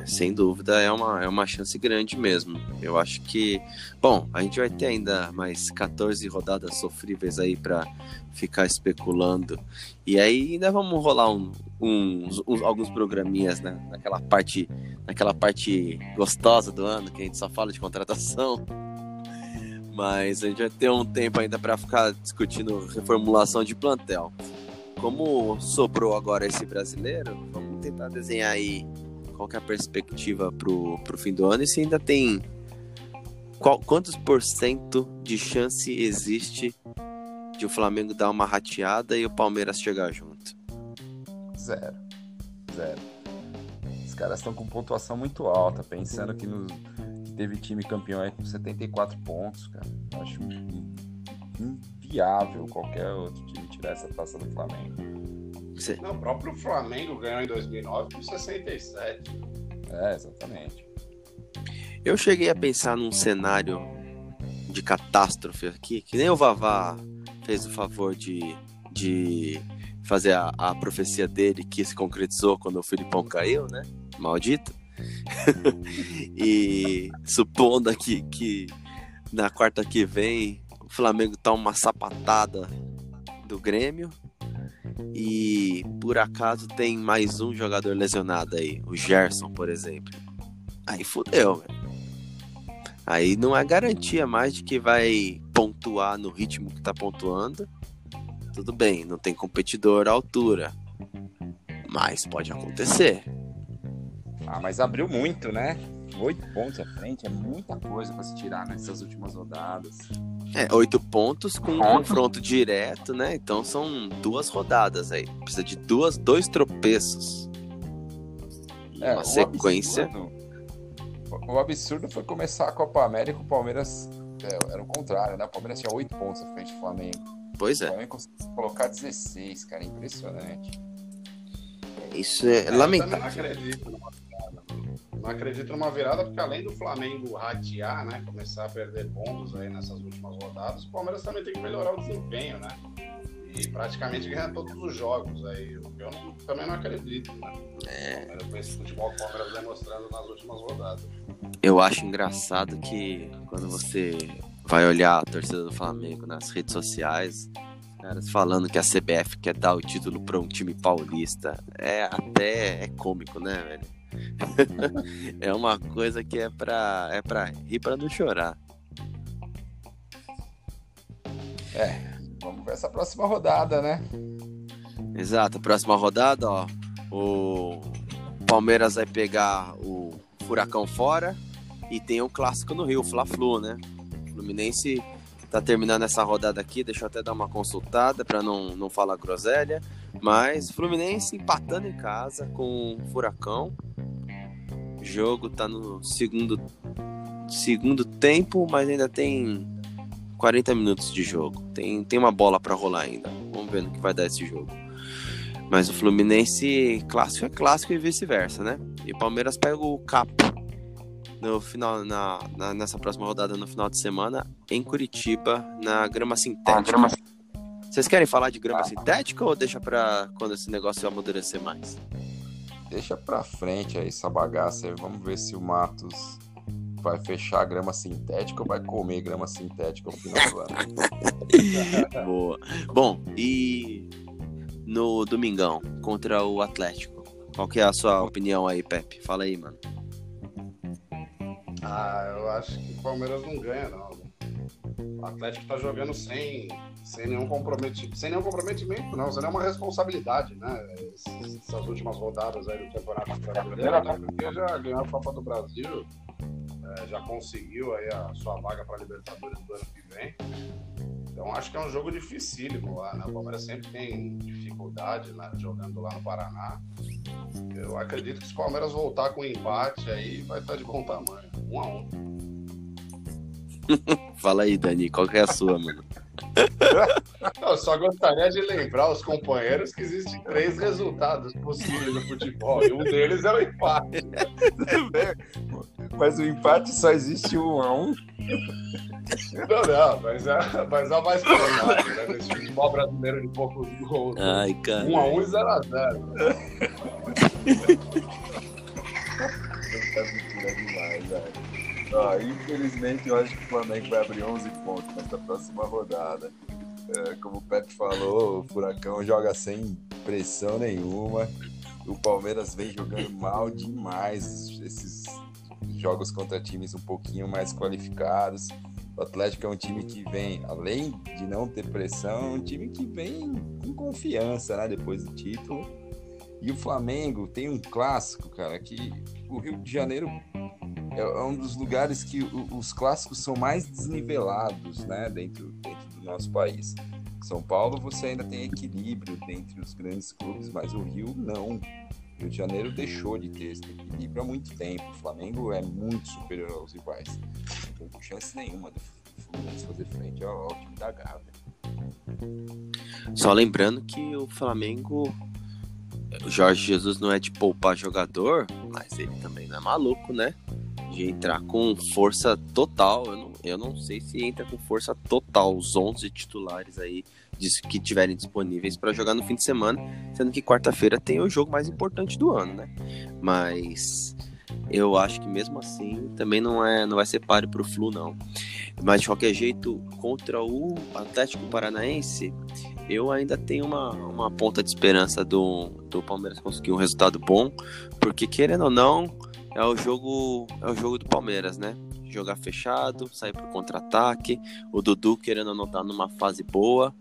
Speaker 1: É, sem dúvida é uma, é uma chance grande mesmo. Eu acho que, bom, a gente vai ter ainda mais 14 rodadas sofríveis aí para ficar especulando. E aí ainda vamos rolar um, uns, uns, alguns programinhas né? naquela parte naquela parte gostosa do ano que a gente só fala de contratação. Mas a gente vai ter um tempo ainda para ficar discutindo reformulação de plantel. Como sobrou agora esse brasileiro, vamos tentar desenhar aí qual é a perspectiva pro, pro fim do ano e se ainda tem qual, quantos por cento de chance existe de o Flamengo dar uma rateada e o Palmeiras chegar junto?
Speaker 3: Zero. Zero. Os caras estão com pontuação muito alta, pensando que no, teve time campeão aí com 74 pontos, cara. Acho inviável qualquer outro time tirar essa taça do Flamengo.
Speaker 2: Não, o próprio Flamengo ganhou em 2009 com 67.
Speaker 3: É, exatamente.
Speaker 1: Eu cheguei a pensar num cenário de catástrofe aqui, que nem o Vavá fez o favor de, de fazer a, a profecia dele que se concretizou quando o Filipão caiu, né? Maldito. e supondo aqui que na quarta que vem o Flamengo tá uma sapatada do Grêmio e por acaso tem mais um jogador lesionado aí, o Gerson, por exemplo. Aí fudeu, velho. Aí não é garantia mais de que vai pontuar no ritmo que tá pontuando. Tudo bem, não tem competidor à altura. Mas pode acontecer.
Speaker 3: Ah, mas abriu muito, né? Oito pontos à frente é muita coisa para se tirar nessas últimas rodadas.
Speaker 1: É, oito pontos com um confronto direto, né? Então são duas rodadas aí. Precisa de duas, dois tropeços.
Speaker 3: É, uma sequência. Absurdo, o absurdo foi começar a Copa América o Palmeiras. É, era o contrário, né? O Palmeiras tinha oito pontos à frente do Flamengo.
Speaker 1: Pois é.
Speaker 3: O Flamengo conseguiu colocar 16, cara. Impressionante.
Speaker 1: Isso é, é lamentável. Eu não
Speaker 2: acredito não acredito numa virada, porque além do Flamengo ratear, né? Começar a perder pontos aí nessas últimas rodadas, o Palmeiras também tem que melhorar o desempenho, né? E praticamente ganhar todos os jogos aí. O que eu não, também não acredito, né? É. Com esse futebol que o Palmeiras demonstrando nas últimas rodadas.
Speaker 1: Eu acho engraçado que quando você vai olhar a torcida do Flamengo nas redes sociais, caras falando que a CBF quer dar o título para um time paulista, é até é cômico, né, velho? É uma coisa que é pra, é pra rir pra não chorar.
Speaker 3: É, vamos ver essa próxima rodada, né?
Speaker 1: Exato, próxima rodada, ó. O Palmeiras vai pegar o Furacão fora e tem o clássico no Rio, Fla-Flu, né? Fluminense tá terminando essa rodada aqui, deixa eu até dar uma consultada para não, não falar groselha. Mas Fluminense empatando em casa com o Furacão. Jogo tá no segundo, segundo tempo, mas ainda tem 40 minutos de jogo. Tem, tem uma bola para rolar ainda. Vamos ver no que vai dar esse jogo. Mas o Fluminense clássico é clássico e vice-versa, né? E o Palmeiras pega o Capo no final, na, na, nessa próxima rodada no final de semana em Curitiba, na grama sintética. Ah, grama... Vocês querem falar de grama ah. sintética ou deixa para quando esse negócio amadurecer mais?
Speaker 3: Deixa para frente aí essa bagaça aí. Vamos ver se o Matos vai fechar a grama sintética ou vai comer grama sintética no final do
Speaker 1: ano. Boa. Bom, e no domingão contra o Atlético? Qual que é a sua opinião aí, Pepe? Fala aí, mano.
Speaker 2: Ah, eu acho que o Palmeiras não ganha, não. O Atlético tá jogando sem, sem, nenhum, comprometimento, sem nenhum comprometimento, não, sem nenhuma responsabilidade, né? Essas últimas rodadas aí do Campeonato Brasileiro? Porque já ganhou a Copa do Brasil, é, já conseguiu aí a sua vaga para Libertadores do ano que vem. Então acho que é um jogo dificílimo lá, né? O Palmeiras sempre tem dificuldade né, jogando lá no Paraná. Eu acredito que se o Palmeiras voltar com empate aí vai estar de bom tamanho. Um a um.
Speaker 1: Fala aí, Dani, qual que é a sua, mano?
Speaker 2: Eu só gostaria de lembrar os companheiros que existem três resultados possíveis no futebol e um deles é o empate.
Speaker 3: Mas o empate só existe um a um.
Speaker 2: Não, não, mas é, mas é o mais provável, né? Nesse futebol brasileiro de poucos gols.
Speaker 1: Ai, cara.
Speaker 2: Um a um e zero a zero.
Speaker 3: É demais, velho. Ah, infelizmente, eu acho que o Flamengo vai abrir 11 pontos nessa próxima rodada. É, como o Pepe falou, o Furacão joga sem pressão nenhuma. O Palmeiras vem jogando mal demais esses jogos contra times um pouquinho mais qualificados. O Atlético é um time que vem, além de não ter pressão, é um time que vem com confiança, né? Depois do título. E o Flamengo tem um clássico, cara, que o Rio de Janeiro é, é um dos lugares que os clássicos são mais desnivelados, né? Dentro, dentro do nosso país. São Paulo você ainda tem equilíbrio entre os grandes clubes, mas o Rio não. Rio de Janeiro deixou de ter esse equilíbrio há muito tempo. O Flamengo é muito superior aos rivais. Não tem chance nenhuma Fluminense fazer frente ao, ao time da Gávea.
Speaker 1: Só lembrando que o Flamengo. O Jorge Jesus não é de poupar jogador, mas ele também não é maluco, né? De entrar com força total. Eu não, eu não sei se entra com força total os 11 titulares aí que tiverem disponíveis para jogar no fim de semana, sendo que quarta-feira tem o jogo mais importante do ano, né? Mas eu acho que mesmo assim também não é não vai ser páreo para o Flu não. Mas de qualquer jeito contra o Atlético Paranaense eu ainda tenho uma, uma ponta de esperança do, do Palmeiras conseguir um resultado bom, porque querendo ou não é o jogo é o jogo do Palmeiras, né? Jogar fechado, sair pro contra-ataque. O Dudu querendo não tá numa fase boa.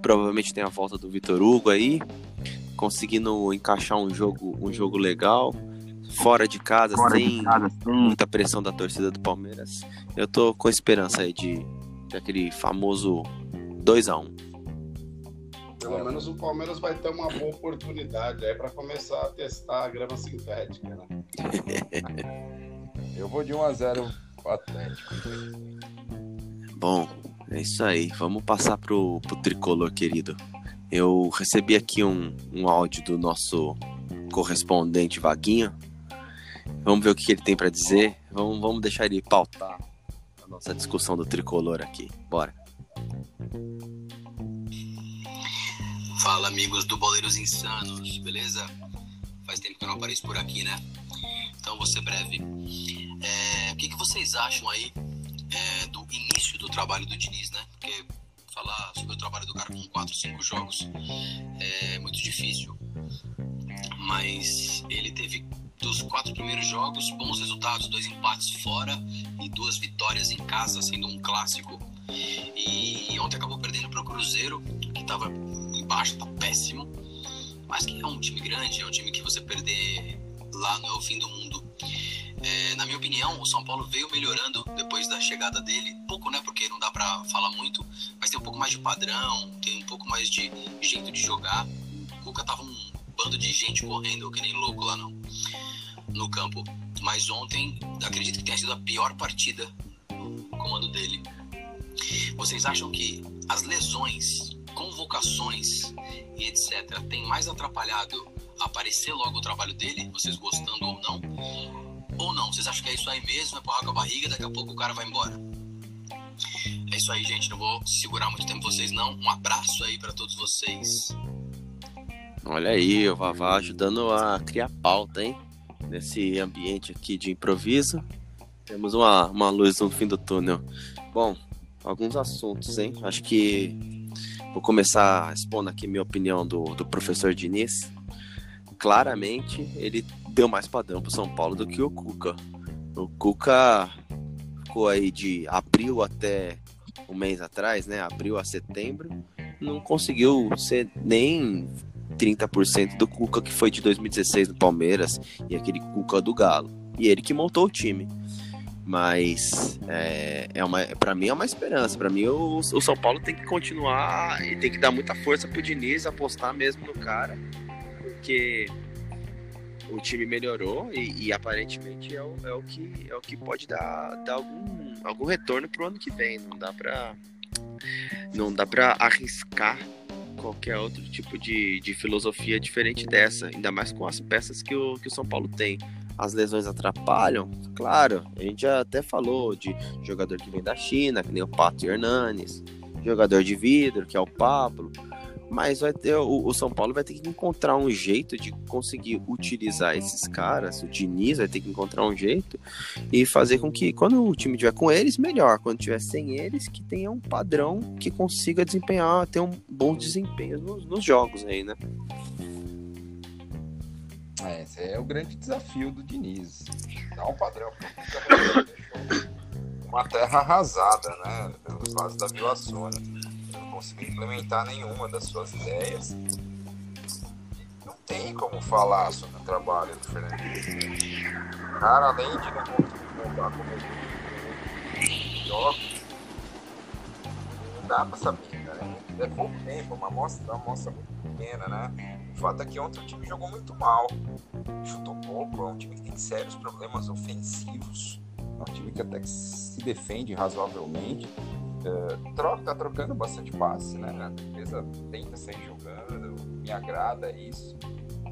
Speaker 1: Provavelmente tem a volta do Vitor Hugo aí, conseguindo encaixar um jogo, um jogo legal, fora de casa, fora sem de casa, muita pressão da torcida do Palmeiras. Eu tô com esperança aí de, de aquele famoso 2 a 1
Speaker 2: Pelo menos o Palmeiras vai ter uma boa oportunidade aí para começar a testar a grama sintética, né?
Speaker 3: Eu vou de 1 a 0 Atlético.
Speaker 1: Bom, é isso aí. Vamos passar pro, pro tricolor, querido. Eu recebi aqui um, um áudio do nosso correspondente Vaguinho. Vamos ver o que ele tem para dizer. Vamos, vamos deixar ele pautar a nossa discussão do tricolor aqui. Bora.
Speaker 5: Fala, amigos do Boleiros Insanos, beleza? Faz tempo que eu não apareço por aqui, né? Então vou ser breve. É, o que, que vocês acham aí é, do início do trabalho do Diniz, né? Porque falar sobre o trabalho do cara com 4, 5 jogos é muito difícil. Mas ele teve dos quatro primeiros jogos bons resultados, dois empates fora e duas vitórias em casa, sendo um clássico. E ontem acabou perdendo para o Cruzeiro, que estava embaixo, tá péssimo. Mas que é um time grande, é um time que você perder lá não é o fim do mundo. É, na minha opinião, o São Paulo veio melhorando depois da chegada dele. Pouco, né? Porque não dá para falar muito, mas tem um pouco mais de padrão, tem um pouco mais de jeito de jogar. O Cuca tava um bando de gente correndo que nem louco lá no, no campo. Mas ontem, acredito que tenha sido a pior partida no comando dele. Vocês acham que as lesões, convocações e etc. tem mais atrapalhado aparecer logo o trabalho dele, vocês gostando ou não? Ou não? Vocês acham que é isso aí mesmo? É porrar com a barriga, daqui a pouco o cara vai embora? É isso aí, gente. Não vou segurar muito tempo vocês, não. Um abraço aí para todos vocês.
Speaker 1: Olha aí, o Vavá ajudando a criar pauta, hein? Nesse ambiente aqui de improviso. Temos uma, uma luz no fim do túnel. Bom, alguns assuntos, hein? Acho que vou começar expondo aqui minha opinião do, do professor Diniz. Claramente, ele deu mais padrão pro São Paulo do que o Cuca. O Cuca ficou aí de abril até um mês atrás, né? Abril a setembro, não conseguiu ser nem 30% do Cuca que foi de 2016 no Palmeiras e aquele Cuca do Galo. E ele que montou o time. Mas é, é uma, para mim é uma esperança. Para mim o, o, São Paulo tem que continuar e tem que dar muita força pro Diniz, apostar mesmo no cara, porque o time melhorou e, e aparentemente é o, é o, que é o que pode dar, dar algum, algum retorno pro ano que vem. Não dá para não dá para arriscar qualquer outro tipo de, de filosofia diferente dessa, ainda mais com as peças que o, que o São Paulo tem. As lesões atrapalham? Claro, a gente já até falou de jogador que vem da China, que nem o Pato Hernanes, jogador de vidro, que é o Pablo, mas vai ter, o, o, São Paulo vai ter que encontrar um jeito de conseguir utilizar esses caras. O Diniz vai ter que encontrar um jeito e fazer com que, quando o time tiver com eles, melhor. Quando tiver sem eles, que tenha um padrão que consiga desempenhar, ter um bom desempenho nos, nos jogos aí, né?
Speaker 3: É, esse é o grande desafio do Diniz. Dá um padrão. Uma terra arrasada, né? Pelos lados da Vila Sônia conseguiu implementar nenhuma das suas ideias. Não tem como falar sobre o trabalho do Fernando cara, além de não montar como jogos, não dá pra saber, né? É pouco tempo, uma amostra, uma amostra muito pequena, né? O fato é que ontem o time jogou muito mal, chutou pouco, é um time que tem sérios problemas ofensivos, é um time que até que se defende razoavelmente, Uh, troca, tá trocando bastante passe, né? A defesa tenta sair jogando, me agrada isso,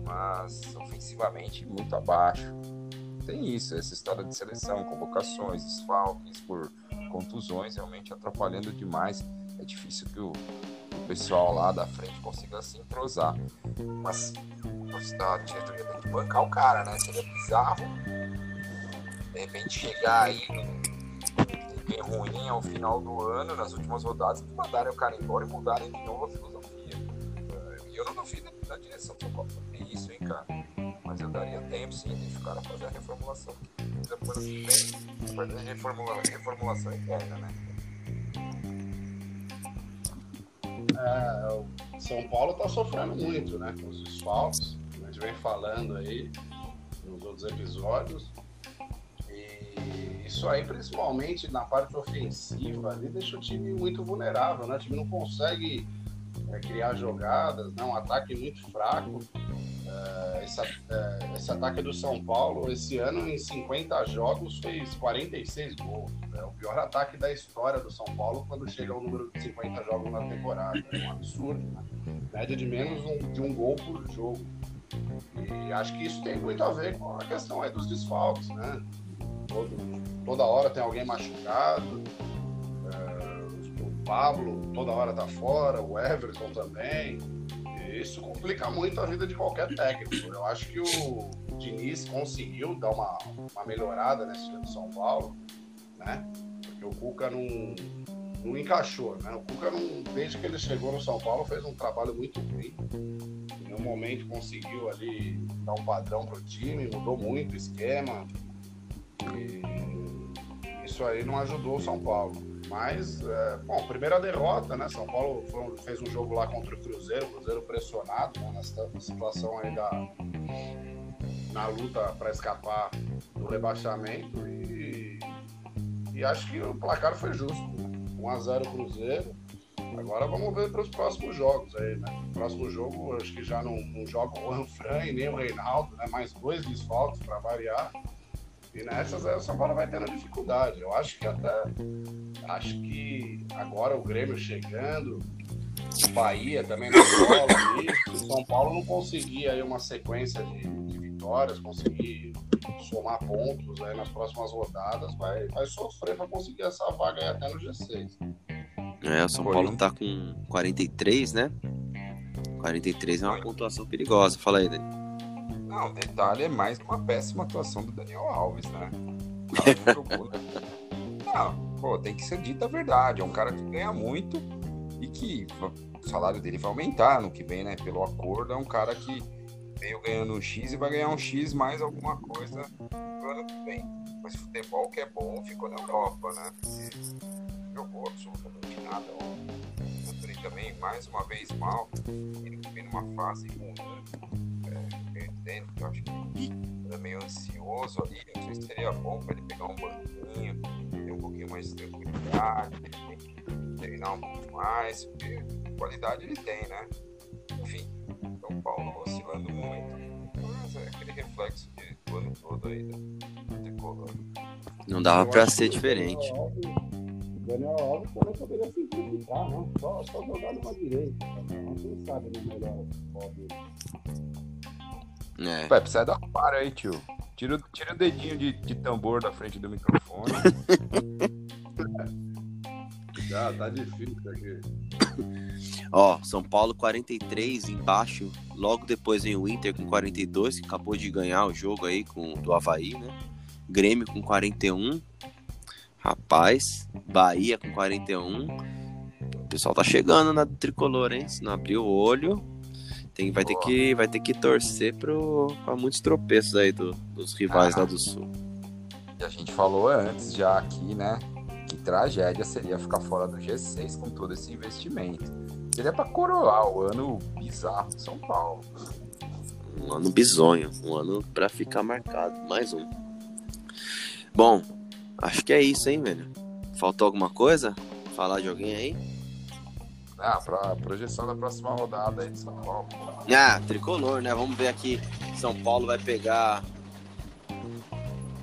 Speaker 3: mas ofensivamente muito abaixo. Tem isso, essa história de seleção, convocações, desfalques por contusões, realmente atrapalhando demais. É difícil que o pessoal lá da frente consiga se entrosar. Mas a diretoria tem que bancar o cara, né? Seria bizarro de repente chegar aí bem ruim ao final do ano, nas últimas rodadas, que mandarem o cara embora e mudarem de novo a filosofia. E eu não duvido da direção do São Paulo fazer isso, hein, cara. Mas eu daria tempo sim, deixa o cara fazer a reformulação. Depois fazer a reformula, reformulação interna, né?
Speaker 2: É, São Paulo tá sofrendo muito, né? Com os desfalques. A gente vem falando aí nos outros episódios isso aí, principalmente na parte ofensiva, ali deixa o time muito vulnerável, né? O time não consegue é, criar jogadas, né? um ataque muito fraco. É, esse, é, esse, ataque do São Paulo, esse ano, em 50 jogos, fez 46 gols. É o pior ataque da história do São Paulo quando chega ao número de 50 jogos na temporada. É um absurdo, né? Média de menos um, de um gol por jogo. E acho que isso tem muito a ver com a questão aí dos desfalques, né? Todo, toda hora tem alguém machucado. É, o Pablo toda hora tá fora, o Everton também. Isso complica muito a vida de qualquer técnico. Eu acho que o Diniz conseguiu dar uma, uma melhorada nesse time do São Paulo, né? Porque o Cuca não, não encaixou, né? O Cuca, não, desde que ele chegou no São Paulo, fez um trabalho muito ruim. Em um momento conseguiu ali dar um padrão pro time, mudou muito o esquema, e isso aí não ajudou o São Paulo. Mas, é, bom, primeira derrota, né? São Paulo fez um jogo lá contra o Cruzeiro, o Cruzeiro pressionado, né? Nessa situação aí da. na luta para escapar do rebaixamento e, e acho que o placar foi justo. Né? 1x0 Cruzeiro. Agora vamos ver para os próximos jogos aí, né? Próximo jogo, acho que já não, não joga o Juan e nem o Reinaldo, né? Mais dois desfalques para variar. E nessas o São Paulo vai tendo dificuldade. Eu acho que até. Acho que agora o Grêmio chegando, o Bahia também na bola o São Paulo não conseguir aí uma sequência de, de vitórias, conseguir somar pontos aí nas próximas rodadas, vai, vai sofrer para conseguir essa vaga aí até no G6.
Speaker 1: É, o São Paulo tá com 43, né? 43 é uma pontuação perigosa. Fala aí, Dani.
Speaker 3: Não, o detalhe é mais uma péssima atuação do Daniel Alves, né? Não jogou, né? Não, pô, tem que ser dita a verdade. É um cara que ganha muito e que o salário dele vai aumentar no que vem, né? Pelo acordo, é um cara que veio ganhando um X e vai ganhar um X mais alguma coisa no ano que vem. Mas futebol que é bom ficou na Europa, né? Porque jogou absolutamente nada. Antônio também, mais uma vez, mal. Ele vem numa fase ruim. É, perdendo, eu acho que ele é meio ansioso ali. Não sei se seria bom para ele pegar um banquinho, ter um pouquinho mais de tranquilidade. Ele que treinar um pouco mais, porque qualidade ele tem, né? Enfim, São Paulo oscilando muito. Mas é aquele reflexo de, do ano todo aí do tricolor.
Speaker 1: Não dava
Speaker 2: acho
Speaker 1: ser
Speaker 2: que o
Speaker 1: diferente.
Speaker 2: Daniel Alves- O Daniel Alves também poderia simplificar, né? Só, só jogar numa direita. Não quem sabe no melhor futebol dele.
Speaker 1: É.
Speaker 3: Pepe, sai da para aí, tio. Tira, o- tira o dedinho de, de tambor da frente do microfone.
Speaker 2: Já tá difícil aqui.
Speaker 1: Ó, São Paulo 43 embaixo. Logo depois vem o Inter com 42, que acabou de ganhar o jogo aí com do Havaí, né? Grêmio com 41. Rapaz, Bahia com 41. O pessoal tá chegando na tricolor, hein? Se não abrir o olho, tem, vai, ter que, vai ter que torcer pro, pra muitos tropeços aí do- dos rivais
Speaker 3: Ah.
Speaker 1: lá do Sul.
Speaker 3: E a gente falou antes já aqui, né? Que tragédia seria ficar fora do G6 com todo esse investimento. Seria pra coroar o ano bizarro de São Paulo.
Speaker 1: Um ano bizonho, um ano pra ficar marcado. Mais um. Bom, acho que é isso, hein, velho? Faltou alguma coisa? Falar de alguém aí?
Speaker 3: Ah, pra projeção da próxima rodada aí de São Paulo.
Speaker 1: Ah, tricolor, né? Vamos ver aqui. São Paulo vai pegar.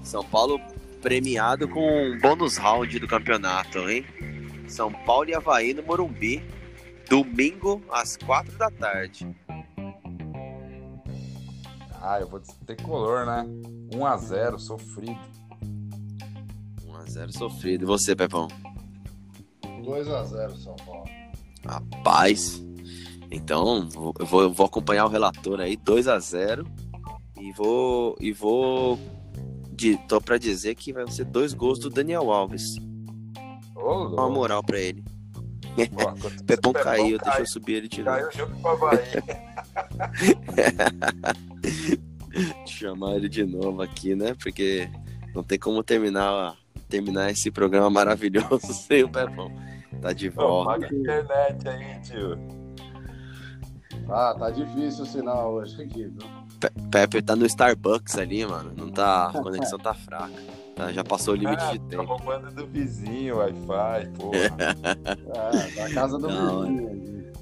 Speaker 1: São Paulo premiado com um bônus round do campeonato, hein? São Paulo e Havaí no Morumbi. Domingo, às quatro da tarde.
Speaker 3: Ah, eu vou ter color, né? 1x0, sofrido.
Speaker 1: 1x0 sofrido. E você, Pepão?
Speaker 2: 2x0 São Paulo.
Speaker 1: Rapaz. Então, eu vou, eu vou acompanhar o relator aí, 2 a 0 E vou. E vou. De, tô pra dizer que vai ser dois gols do Daniel Alves. Dá uma moral pra ele.
Speaker 3: Boa,
Speaker 1: Pepão
Speaker 3: Pepão
Speaker 1: caiu, deixa eu
Speaker 3: caiu.
Speaker 1: subir ele de novo.
Speaker 3: Caiu junto com a Bahia.
Speaker 1: Chamar ele de novo aqui, né? Porque não tem como terminar, terminar esse programa maravilhoso sem o Pepão. Tá de
Speaker 3: Pô,
Speaker 1: volta.
Speaker 3: paga a internet aí, tio.
Speaker 2: Ah, tá difícil o sinal hoje aqui, viu?
Speaker 1: Pe- Pepe tá no Starbucks ali, mano. Não tá. A conexão tá fraca. Tá, já passou o limite
Speaker 3: Ah,
Speaker 1: de
Speaker 3: tá
Speaker 1: tempo.
Speaker 3: roubando do vizinho, Wi-Fi, porra.
Speaker 2: É, da casa do
Speaker 1: Não,
Speaker 2: vizinho ali.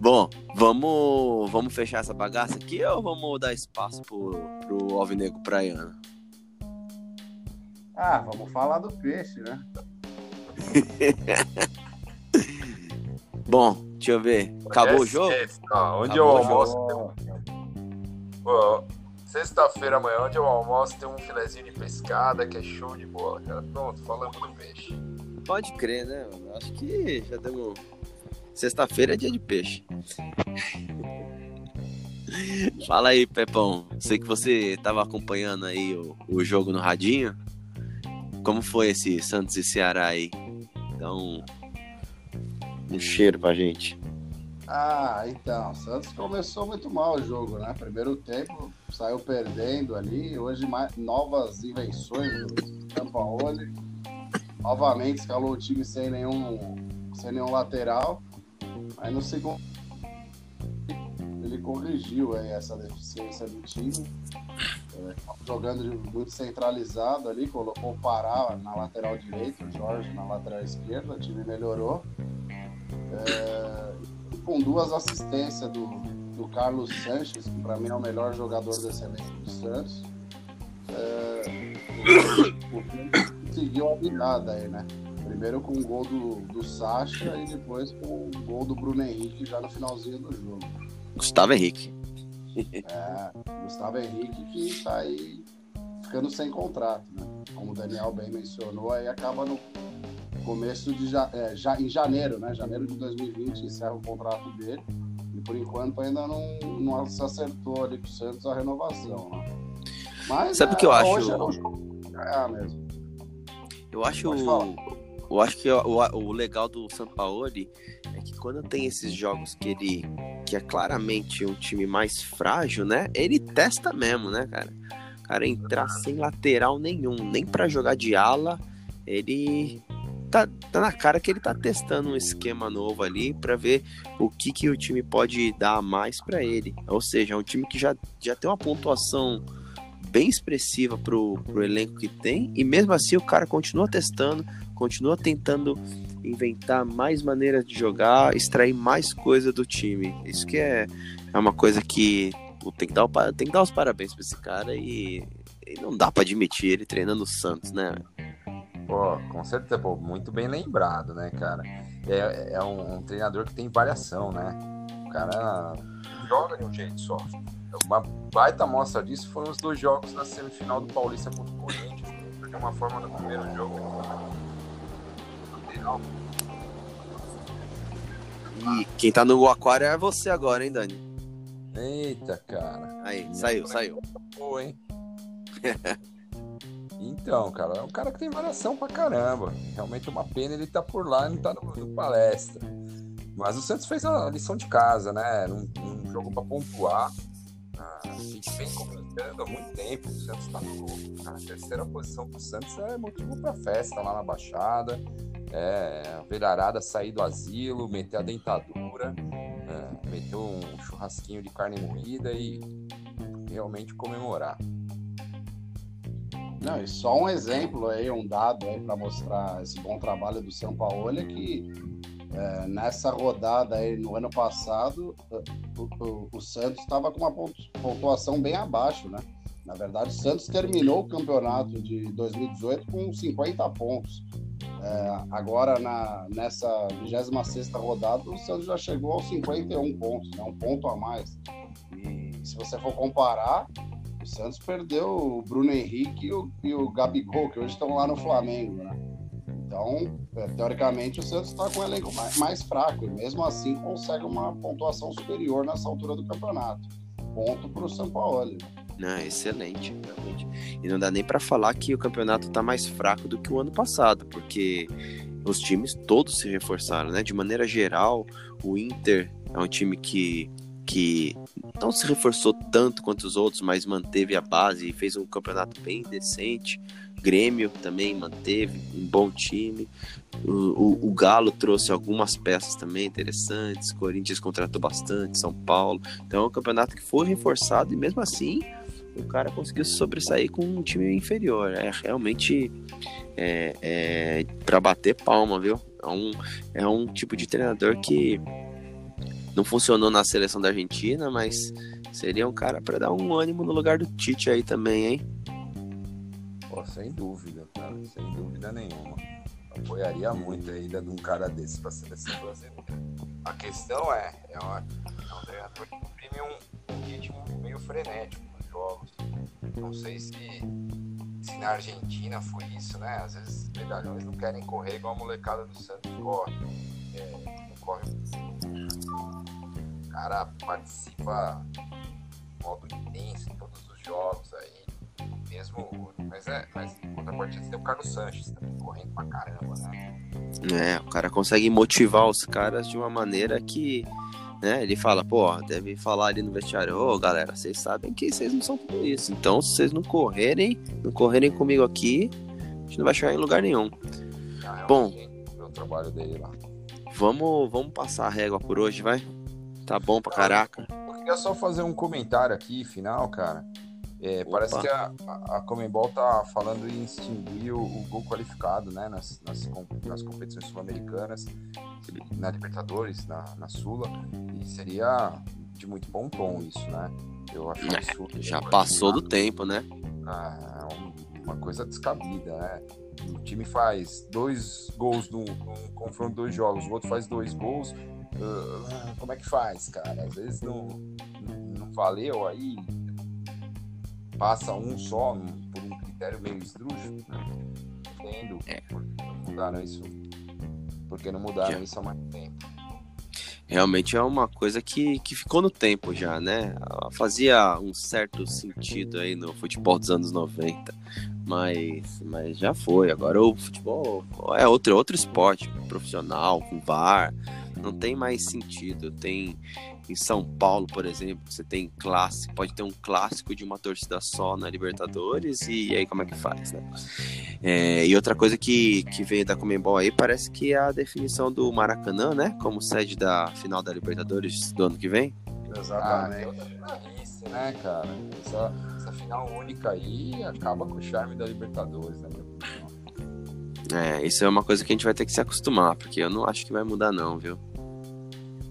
Speaker 1: Bom, vamos, vamos fechar essa bagaça aqui ou vamos dar espaço pro, pro Alvinegro Praiano?
Speaker 2: Ah, vamos falar do peixe, né?
Speaker 1: Bom, deixa eu ver. Acabou o jogo?
Speaker 3: Ó, onde
Speaker 1: Acabou
Speaker 3: eu almoço, pô, sexta-feira amanhã, onde eu almoço, tem um filezinho de pescada que é show de bola, cara. Pronto, falamos do peixe.
Speaker 1: Pode crer, né? mano? Acho que já demos. Sexta-feira é dia de peixe. Fala aí, Pepão. Sei que você tava acompanhando aí o, o jogo no Radinho. Como foi esse Santos e Ceará aí? Dá um, cheiro pra gente.
Speaker 2: Ah, então, Santos começou muito mal o jogo, né? Primeiro tempo saiu perdendo ali, hoje mais, novas invenções do Sampaoli. Novamente escalou o time sem nenhum, sem nenhum lateral. Aí no segundo ele corrigiu aí essa deficiência do time. É, jogando muito centralizado ali, colocou o Pará na lateral direita, o Jorge na lateral esquerda, o time melhorou. É, com duas assistências do, do Carlos Sanches, que para mim é o melhor jogador desse elenco do Santos. É, o, o conseguiu a virada aí, né? Primeiro com o gol do, do Sacha e depois com o gol do Bruno Henrique já no finalzinho do jogo.
Speaker 1: Gustavo Henrique.
Speaker 2: É, Gustavo Henrique que está aí ficando sem contrato, né? Como o Daniel bem mencionou, aí acaba no começo de ja, é, já, em janeiro, né? Janeiro de 2020 encerra o contrato dele e por enquanto ainda não, não se acertou ali com o Santos a renovação, né?
Speaker 1: Mas sabe o é, que eu acho?
Speaker 2: É, mesmo.
Speaker 1: Eu acho eu acho que o, o legal do Sampaoli é que quando tem esses jogos que ele que é claramente um time mais frágil, né? Ele testa mesmo, né, cara? Cara entrar sem lateral nenhum, nem para jogar de ala, ele tá, tá na cara que ele tá testando um esquema novo ali para ver o que que o time pode dar mais para ele. Ou seja, é um time que já, já tem uma pontuação bem expressiva pro, pro elenco que tem, e mesmo assim o cara continua testando, continua tentando inventar mais maneiras de jogar, extrair mais coisa do time. Isso que é, é uma coisa que tem que, dar tem que dar os parabéns pra esse cara e, e não dá para admitir ele treinando o Santos, né?
Speaker 3: Pô, com certeza, pô, muito bem lembrado, né, cara? É, é um, um, treinador que tem variação, né? O cara joga de um jeito só. Uma baita amostra disso foram os dois jogos na semifinal do Paulista contra o Corinthians. De uma forma no primeiro jogo,
Speaker 1: e quem tá no aquário é você agora, hein, Dani?
Speaker 3: Eita, cara.
Speaker 1: Aí, saiu, saiu.
Speaker 3: Boa, hein? então, cara, é um cara que tem variação pra caramba. Realmente é uma pena ele tá por lá e não tá no, no palestra. Mas o Santos fez a lição de casa, né? Num, num jogo pra pontuar. Ah, a gente vem comentando há muito tempo. O Santos tá no, na terceira posição pro Santos é motivo pra festa lá na Baixada é, a velharada sair do asilo, meter a dentadura, é, meter um churrasquinho de carne moída e realmente comemorar.
Speaker 2: Não, e só um exemplo aí, um dado aí para mostrar esse bom trabalho do São Paulo é que é, nessa rodada aí no ano passado o, o, o Santos estava com uma pontuação bem abaixo, né? Na verdade, o Santos terminou o campeonato de 2018 com 50 pontos. É, agora, na, nessa 26 rodada, o Santos já chegou aos 51 pontos, né? um ponto a mais. E se você for comparar, o Santos perdeu o Bruno Henrique e o, e o Gabigol, que hoje estão lá no Flamengo. Né? Então, é, teoricamente, o Santos está com um elenco mais, mais, fraco e mesmo assim consegue uma pontuação superior nessa altura do campeonato. Ponto para o São Paulo. Né?
Speaker 1: Excelente, realmente. E não dá nem para falar que o campeonato está mais fraco do que o ano passado, porque os times todos se reforçaram, né? De maneira geral, o Inter é um time que, que não se reforçou tanto quanto os outros, mas manteve a base e fez um campeonato bem decente. Grêmio também manteve um bom time. O, o, o, Galo trouxe algumas peças também interessantes. Corinthians contratou bastante, São Paulo. Então é um campeonato que foi reforçado e mesmo assim o cara conseguiu se sobressair com um time inferior. É realmente é, é para bater palma, viu? É um, é um tipo de treinador que não funcionou na seleção da Argentina, mas seria um cara para dar um ânimo no lugar do Tite aí também, hein?
Speaker 3: Pô, sem dúvida, cara, sem dúvida nenhuma. Apoiaria muito a ida de um cara desse para a seleção brasileira. A questão é, é, uma, é um treinador que imprime um ritmo meio frenético jogos. Não sei se, se na Argentina foi isso, né? Às vezes os medalhões não querem correr igual a molecada do Santos corre. É, não corre. O cara participa de modo intenso em todos os jogos aí. Mesmo. Mas é. Mas em contrapartida tem o Carlos Sanches também correndo pra caramba, né?
Speaker 1: É, o cara consegue motivar os caras de uma maneira que né? Ele fala, pô, deve falar ali no vestiário, ô oh, galera, vocês sabem que vocês não são tudo isso. Então, se vocês não correrem, não correrem comigo aqui, a gente não vai chegar em lugar nenhum.
Speaker 3: Ah, é Bom, o trabalho dele lá.
Speaker 1: Vamos, vamos passar a régua por hoje, vai? Tá bom pra caraca.
Speaker 3: Eu queria só fazer um comentário aqui, final, cara. É, parece que a, a Comembol tá falando em extinguir o, o gol qualificado, né? Nas, nas, nas competições sul-americanas, na Libertadores, na, na Sula, e seria de muito bom tom isso, né?
Speaker 1: Eu acho isso. Já passou do tempo, né?
Speaker 3: Ah, é uma coisa descabida, né? O time faz dois gols num, num confronto de dois jogos, o outro faz dois gols. Uh, como é que faz, cara? Às vezes não, não valeu aí, passa um só por um critério meio esdrúxulo. Né? Entendo é. por que não mudaram isso. Porque não mudaram já. isso há mais tempo.
Speaker 1: Realmente é uma coisa que, que ficou no tempo já, né? Fazia um certo sentido aí no futebol dos anos 90, mas, mas já foi. Agora o futebol é outro, outro esporte profissional, com VAR, não tem mais sentido. Tem em São Paulo, por exemplo, você tem clássico, pode ter um clássico de uma torcida só na Libertadores, e aí como é que faz, né? É, e outra coisa que, que veio da Comembol aí, parece que é a definição do Maracanã, né? Como sede da final da Libertadores do ano que vem.
Speaker 3: Exatamente. Ah, isso, né, cara? Essa, essa final única aí acaba com o charme da Libertadores, né?
Speaker 1: É, isso é uma coisa que a gente vai ter que se acostumar, porque eu não acho que vai mudar, não, viu?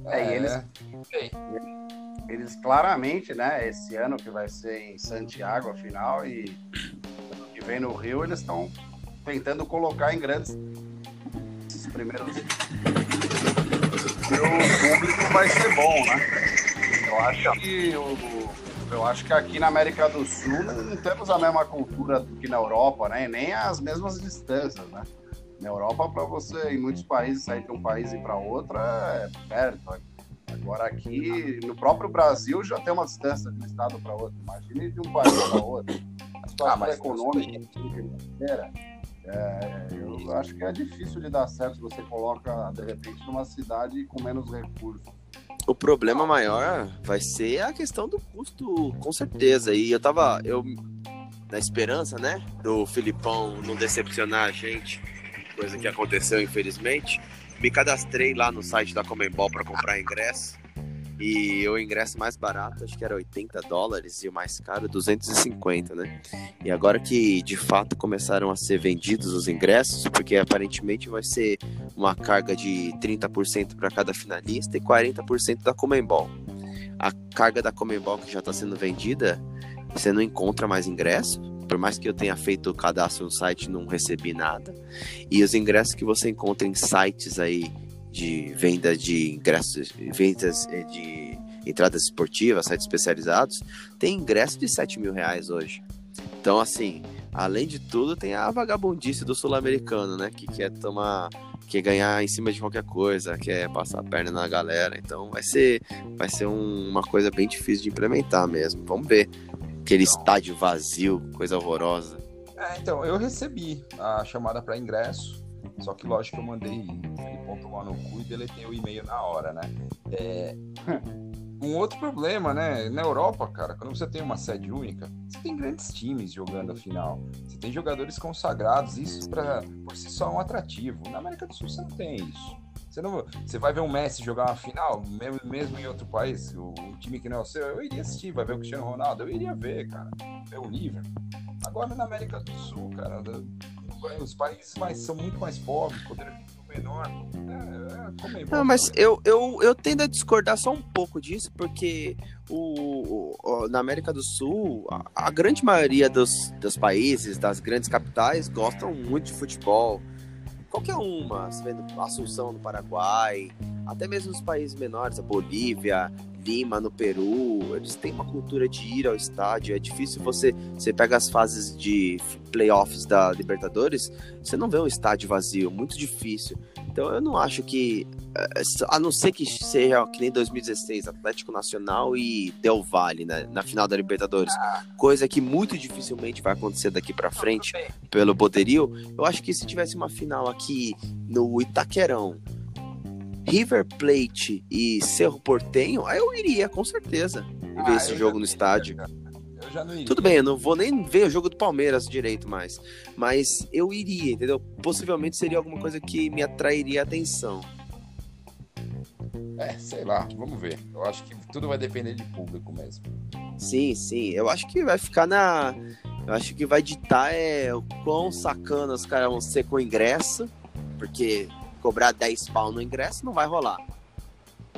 Speaker 2: É, e eles, eles claramente, né, esse ano que vai ser em Santiago a final e que vem no Rio, eles estão tentando colocar em grandes esses primeiros e o público vai ser bom, né? Eu acho que o, eu acho que aqui na América do Sul não temos a mesma cultura que na Europa, né? Nem as mesmas distâncias, né? Na Europa, para você, em muitos países, sair de um país e para outro é perto. Agora aqui, no próprio Brasil, já tem uma distância de um estado para outro. Imagine de um país para outro. A situação ah, econômica financeira, é, eu acho que é difícil de dar certo se você coloca, de repente, numa cidade com menos recursos.
Speaker 1: O problema maior vai ser a questão do custo, com certeza. E eu tava, eu, na esperança, né, do Filipão não decepcionar a gente, coisa que aconteceu, infelizmente me cadastrei lá no site da Comembol para comprar ingresso. E o ingresso mais barato acho que era 80 dólares e o mais caro 250, né? E agora que de fato começaram a ser vendidos os ingressos, porque aparentemente vai ser uma carga de 30% para cada finalista e 40% da Comembol. A carga da Comembol que já está sendo vendida, você não encontra mais ingresso por mais que eu tenha feito o cadastro no site, não recebi nada. E os ingressos que você encontra em sites aí de venda de ingressos, vendas eh, de entradas esportivas, sites especializados, tem ingresso de 7 mil reais hoje. Então, assim, além de tudo, tem a vagabundice do sul-americano, né? Que quer tomar, quer ganhar em cima de qualquer coisa, quer passar a perna na galera. Então, vai ser, vai ser um, uma coisa bem difícil de implementar mesmo. Vamos ver Aquele então, estádio vazio, coisa horrorosa.
Speaker 3: É, então, eu recebi a chamada para ingresso, só que lógico que eu mandei aquele ponto lá no cu e deletei o e-mail na hora, né? É... Um outro problema, né? Na Europa, cara, quando você tem uma sede única, você tem grandes times jogando a final. Você tem jogadores consagrados, isso pra, por si só é um atrativo. Na América do Sul você não tem isso. Você, não, você vai ver um Messi jogar uma final, mesmo, mesmo em outro país, o, o, time que não é o seu, eu iria assistir, vai ver o Cristiano Ronaldo, eu iria ver, cara, ver o Liverpool. Agora na América do Sul, cara, os países mais, são muito mais pobres, poder menor. É, é,
Speaker 1: não, mas eu, eu, eu tendo a discordar só um pouco disso, porque o, o na América do Sul, a, a, grande maioria dos, dos países, das grandes capitais, gostam muito de futebol qualquer uma, você vendo Assunção no Paraguai, até mesmo os países menores, a Bolívia, Lima no Peru, eles têm uma cultura de ir ao estádio. É difícil você, você pega as fases de playoffs da Libertadores, você não vê um estádio vazio, muito difícil. Então eu não acho que, a não ser que seja que nem 2016, Atlético Nacional e Del Valle né, na final da Libertadores, coisa que muito dificilmente vai acontecer daqui para frente pelo poderio. Eu acho que se tivesse uma final aqui no Itaquerão, River Plate e Cerro Portenho, aí eu iria com certeza ver ah, esse jogo no estádio. Eu já não iria. Tudo bem, eu não vou nem ver o jogo do Palmeiras direito mais. Mas eu iria, entendeu? Possivelmente seria alguma coisa que me atrairia a atenção.
Speaker 3: É, sei lá, vamos ver. Eu acho que tudo vai depender de público mesmo.
Speaker 1: Sim, sim. Eu acho que vai ficar na. Eu acho que vai ditar é o quão sacana os caras vão ser com o ingresso, porque cobrar 10 pau no ingresso não vai rolar.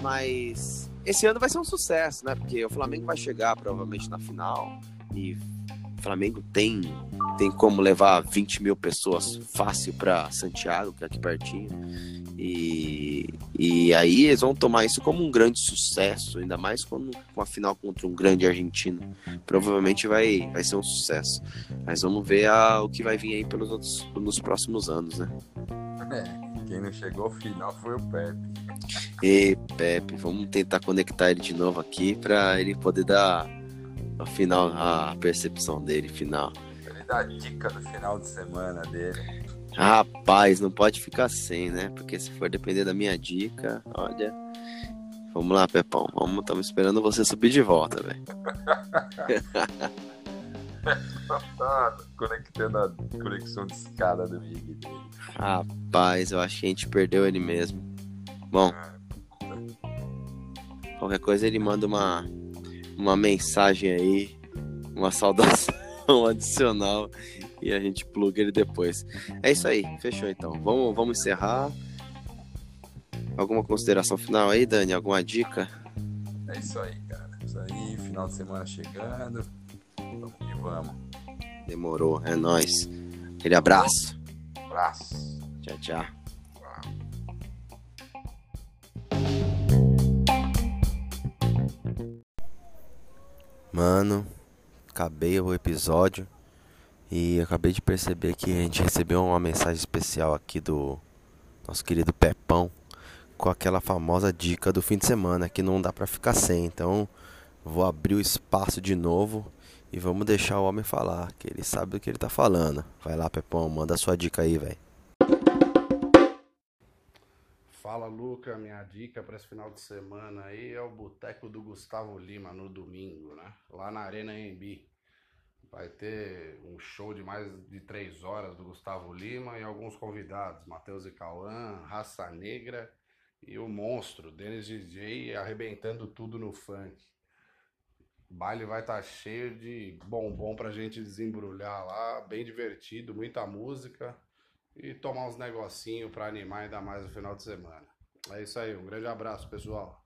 Speaker 1: Mas esse ano vai ser um sucesso, né? Porque o Flamengo vai chegar provavelmente na final e o Flamengo tem tem como levar 20 mil pessoas fácil para Santiago, que é aqui pertinho. E, e aí eles vão tomar isso como um grande sucesso, ainda mais quando, com a final contra um grande argentino. Provavelmente vai, vai ser um sucesso. Mas vamos ver a, o que vai vir aí pelos outros, nos próximos anos, né?
Speaker 3: É, quem não chegou ao final foi o Pepe.
Speaker 1: E Pepe, vamos tentar conectar ele de novo aqui para ele poder dar a final a percepção dele final.
Speaker 3: Ele dá a dica do final de semana dele.
Speaker 1: Rapaz, não pode ficar sem, né? Porque se for depender da minha dica, olha. Vamos lá, Pepão. Vamos, estamos esperando você subir de volta, velho.
Speaker 3: Conectando a conexão de escada do dele.
Speaker 1: Rapaz, eu acho que a gente perdeu ele mesmo. Bom, qualquer coisa ele manda uma, uma mensagem aí, uma saudação adicional e a gente pluga ele depois. É isso aí, fechou então. Vamos, vamos encerrar. Alguma consideração final aí, Dani? Alguma dica?
Speaker 3: É isso aí, cara. Isso aí, final de semana chegando. Vamos que vamos.
Speaker 1: Demorou, é nóis. Aquele abraço.
Speaker 3: Abraço.
Speaker 1: Tchau, tchau. Mano, acabei o episódio e acabei de perceber que a gente recebeu uma mensagem especial aqui do nosso querido Pepão com aquela famosa dica do fim de semana que não dá para ficar sem. Então, vou abrir o espaço de novo e vamos deixar o homem falar, que ele sabe do que ele tá falando. Vai lá, Pepão, manda a sua dica aí, velho.
Speaker 2: Fala, Luca. Minha dica para esse final de semana aí é o Boteco do Gustavo Lima no domingo, né? Lá na Arena Embi. Vai ter um show de mais de três horas do Gustavo Lima e alguns convidados: Matheus e Cauã, Raça Negra e o Monstro, Denis DJ, arrebentando tudo no funk. O baile vai estar tá cheio de bombom pra gente desembrulhar lá, bem divertido, muita música e tomar uns negocinhos para animar ainda mais o final de semana. É isso aí, um grande abraço, pessoal.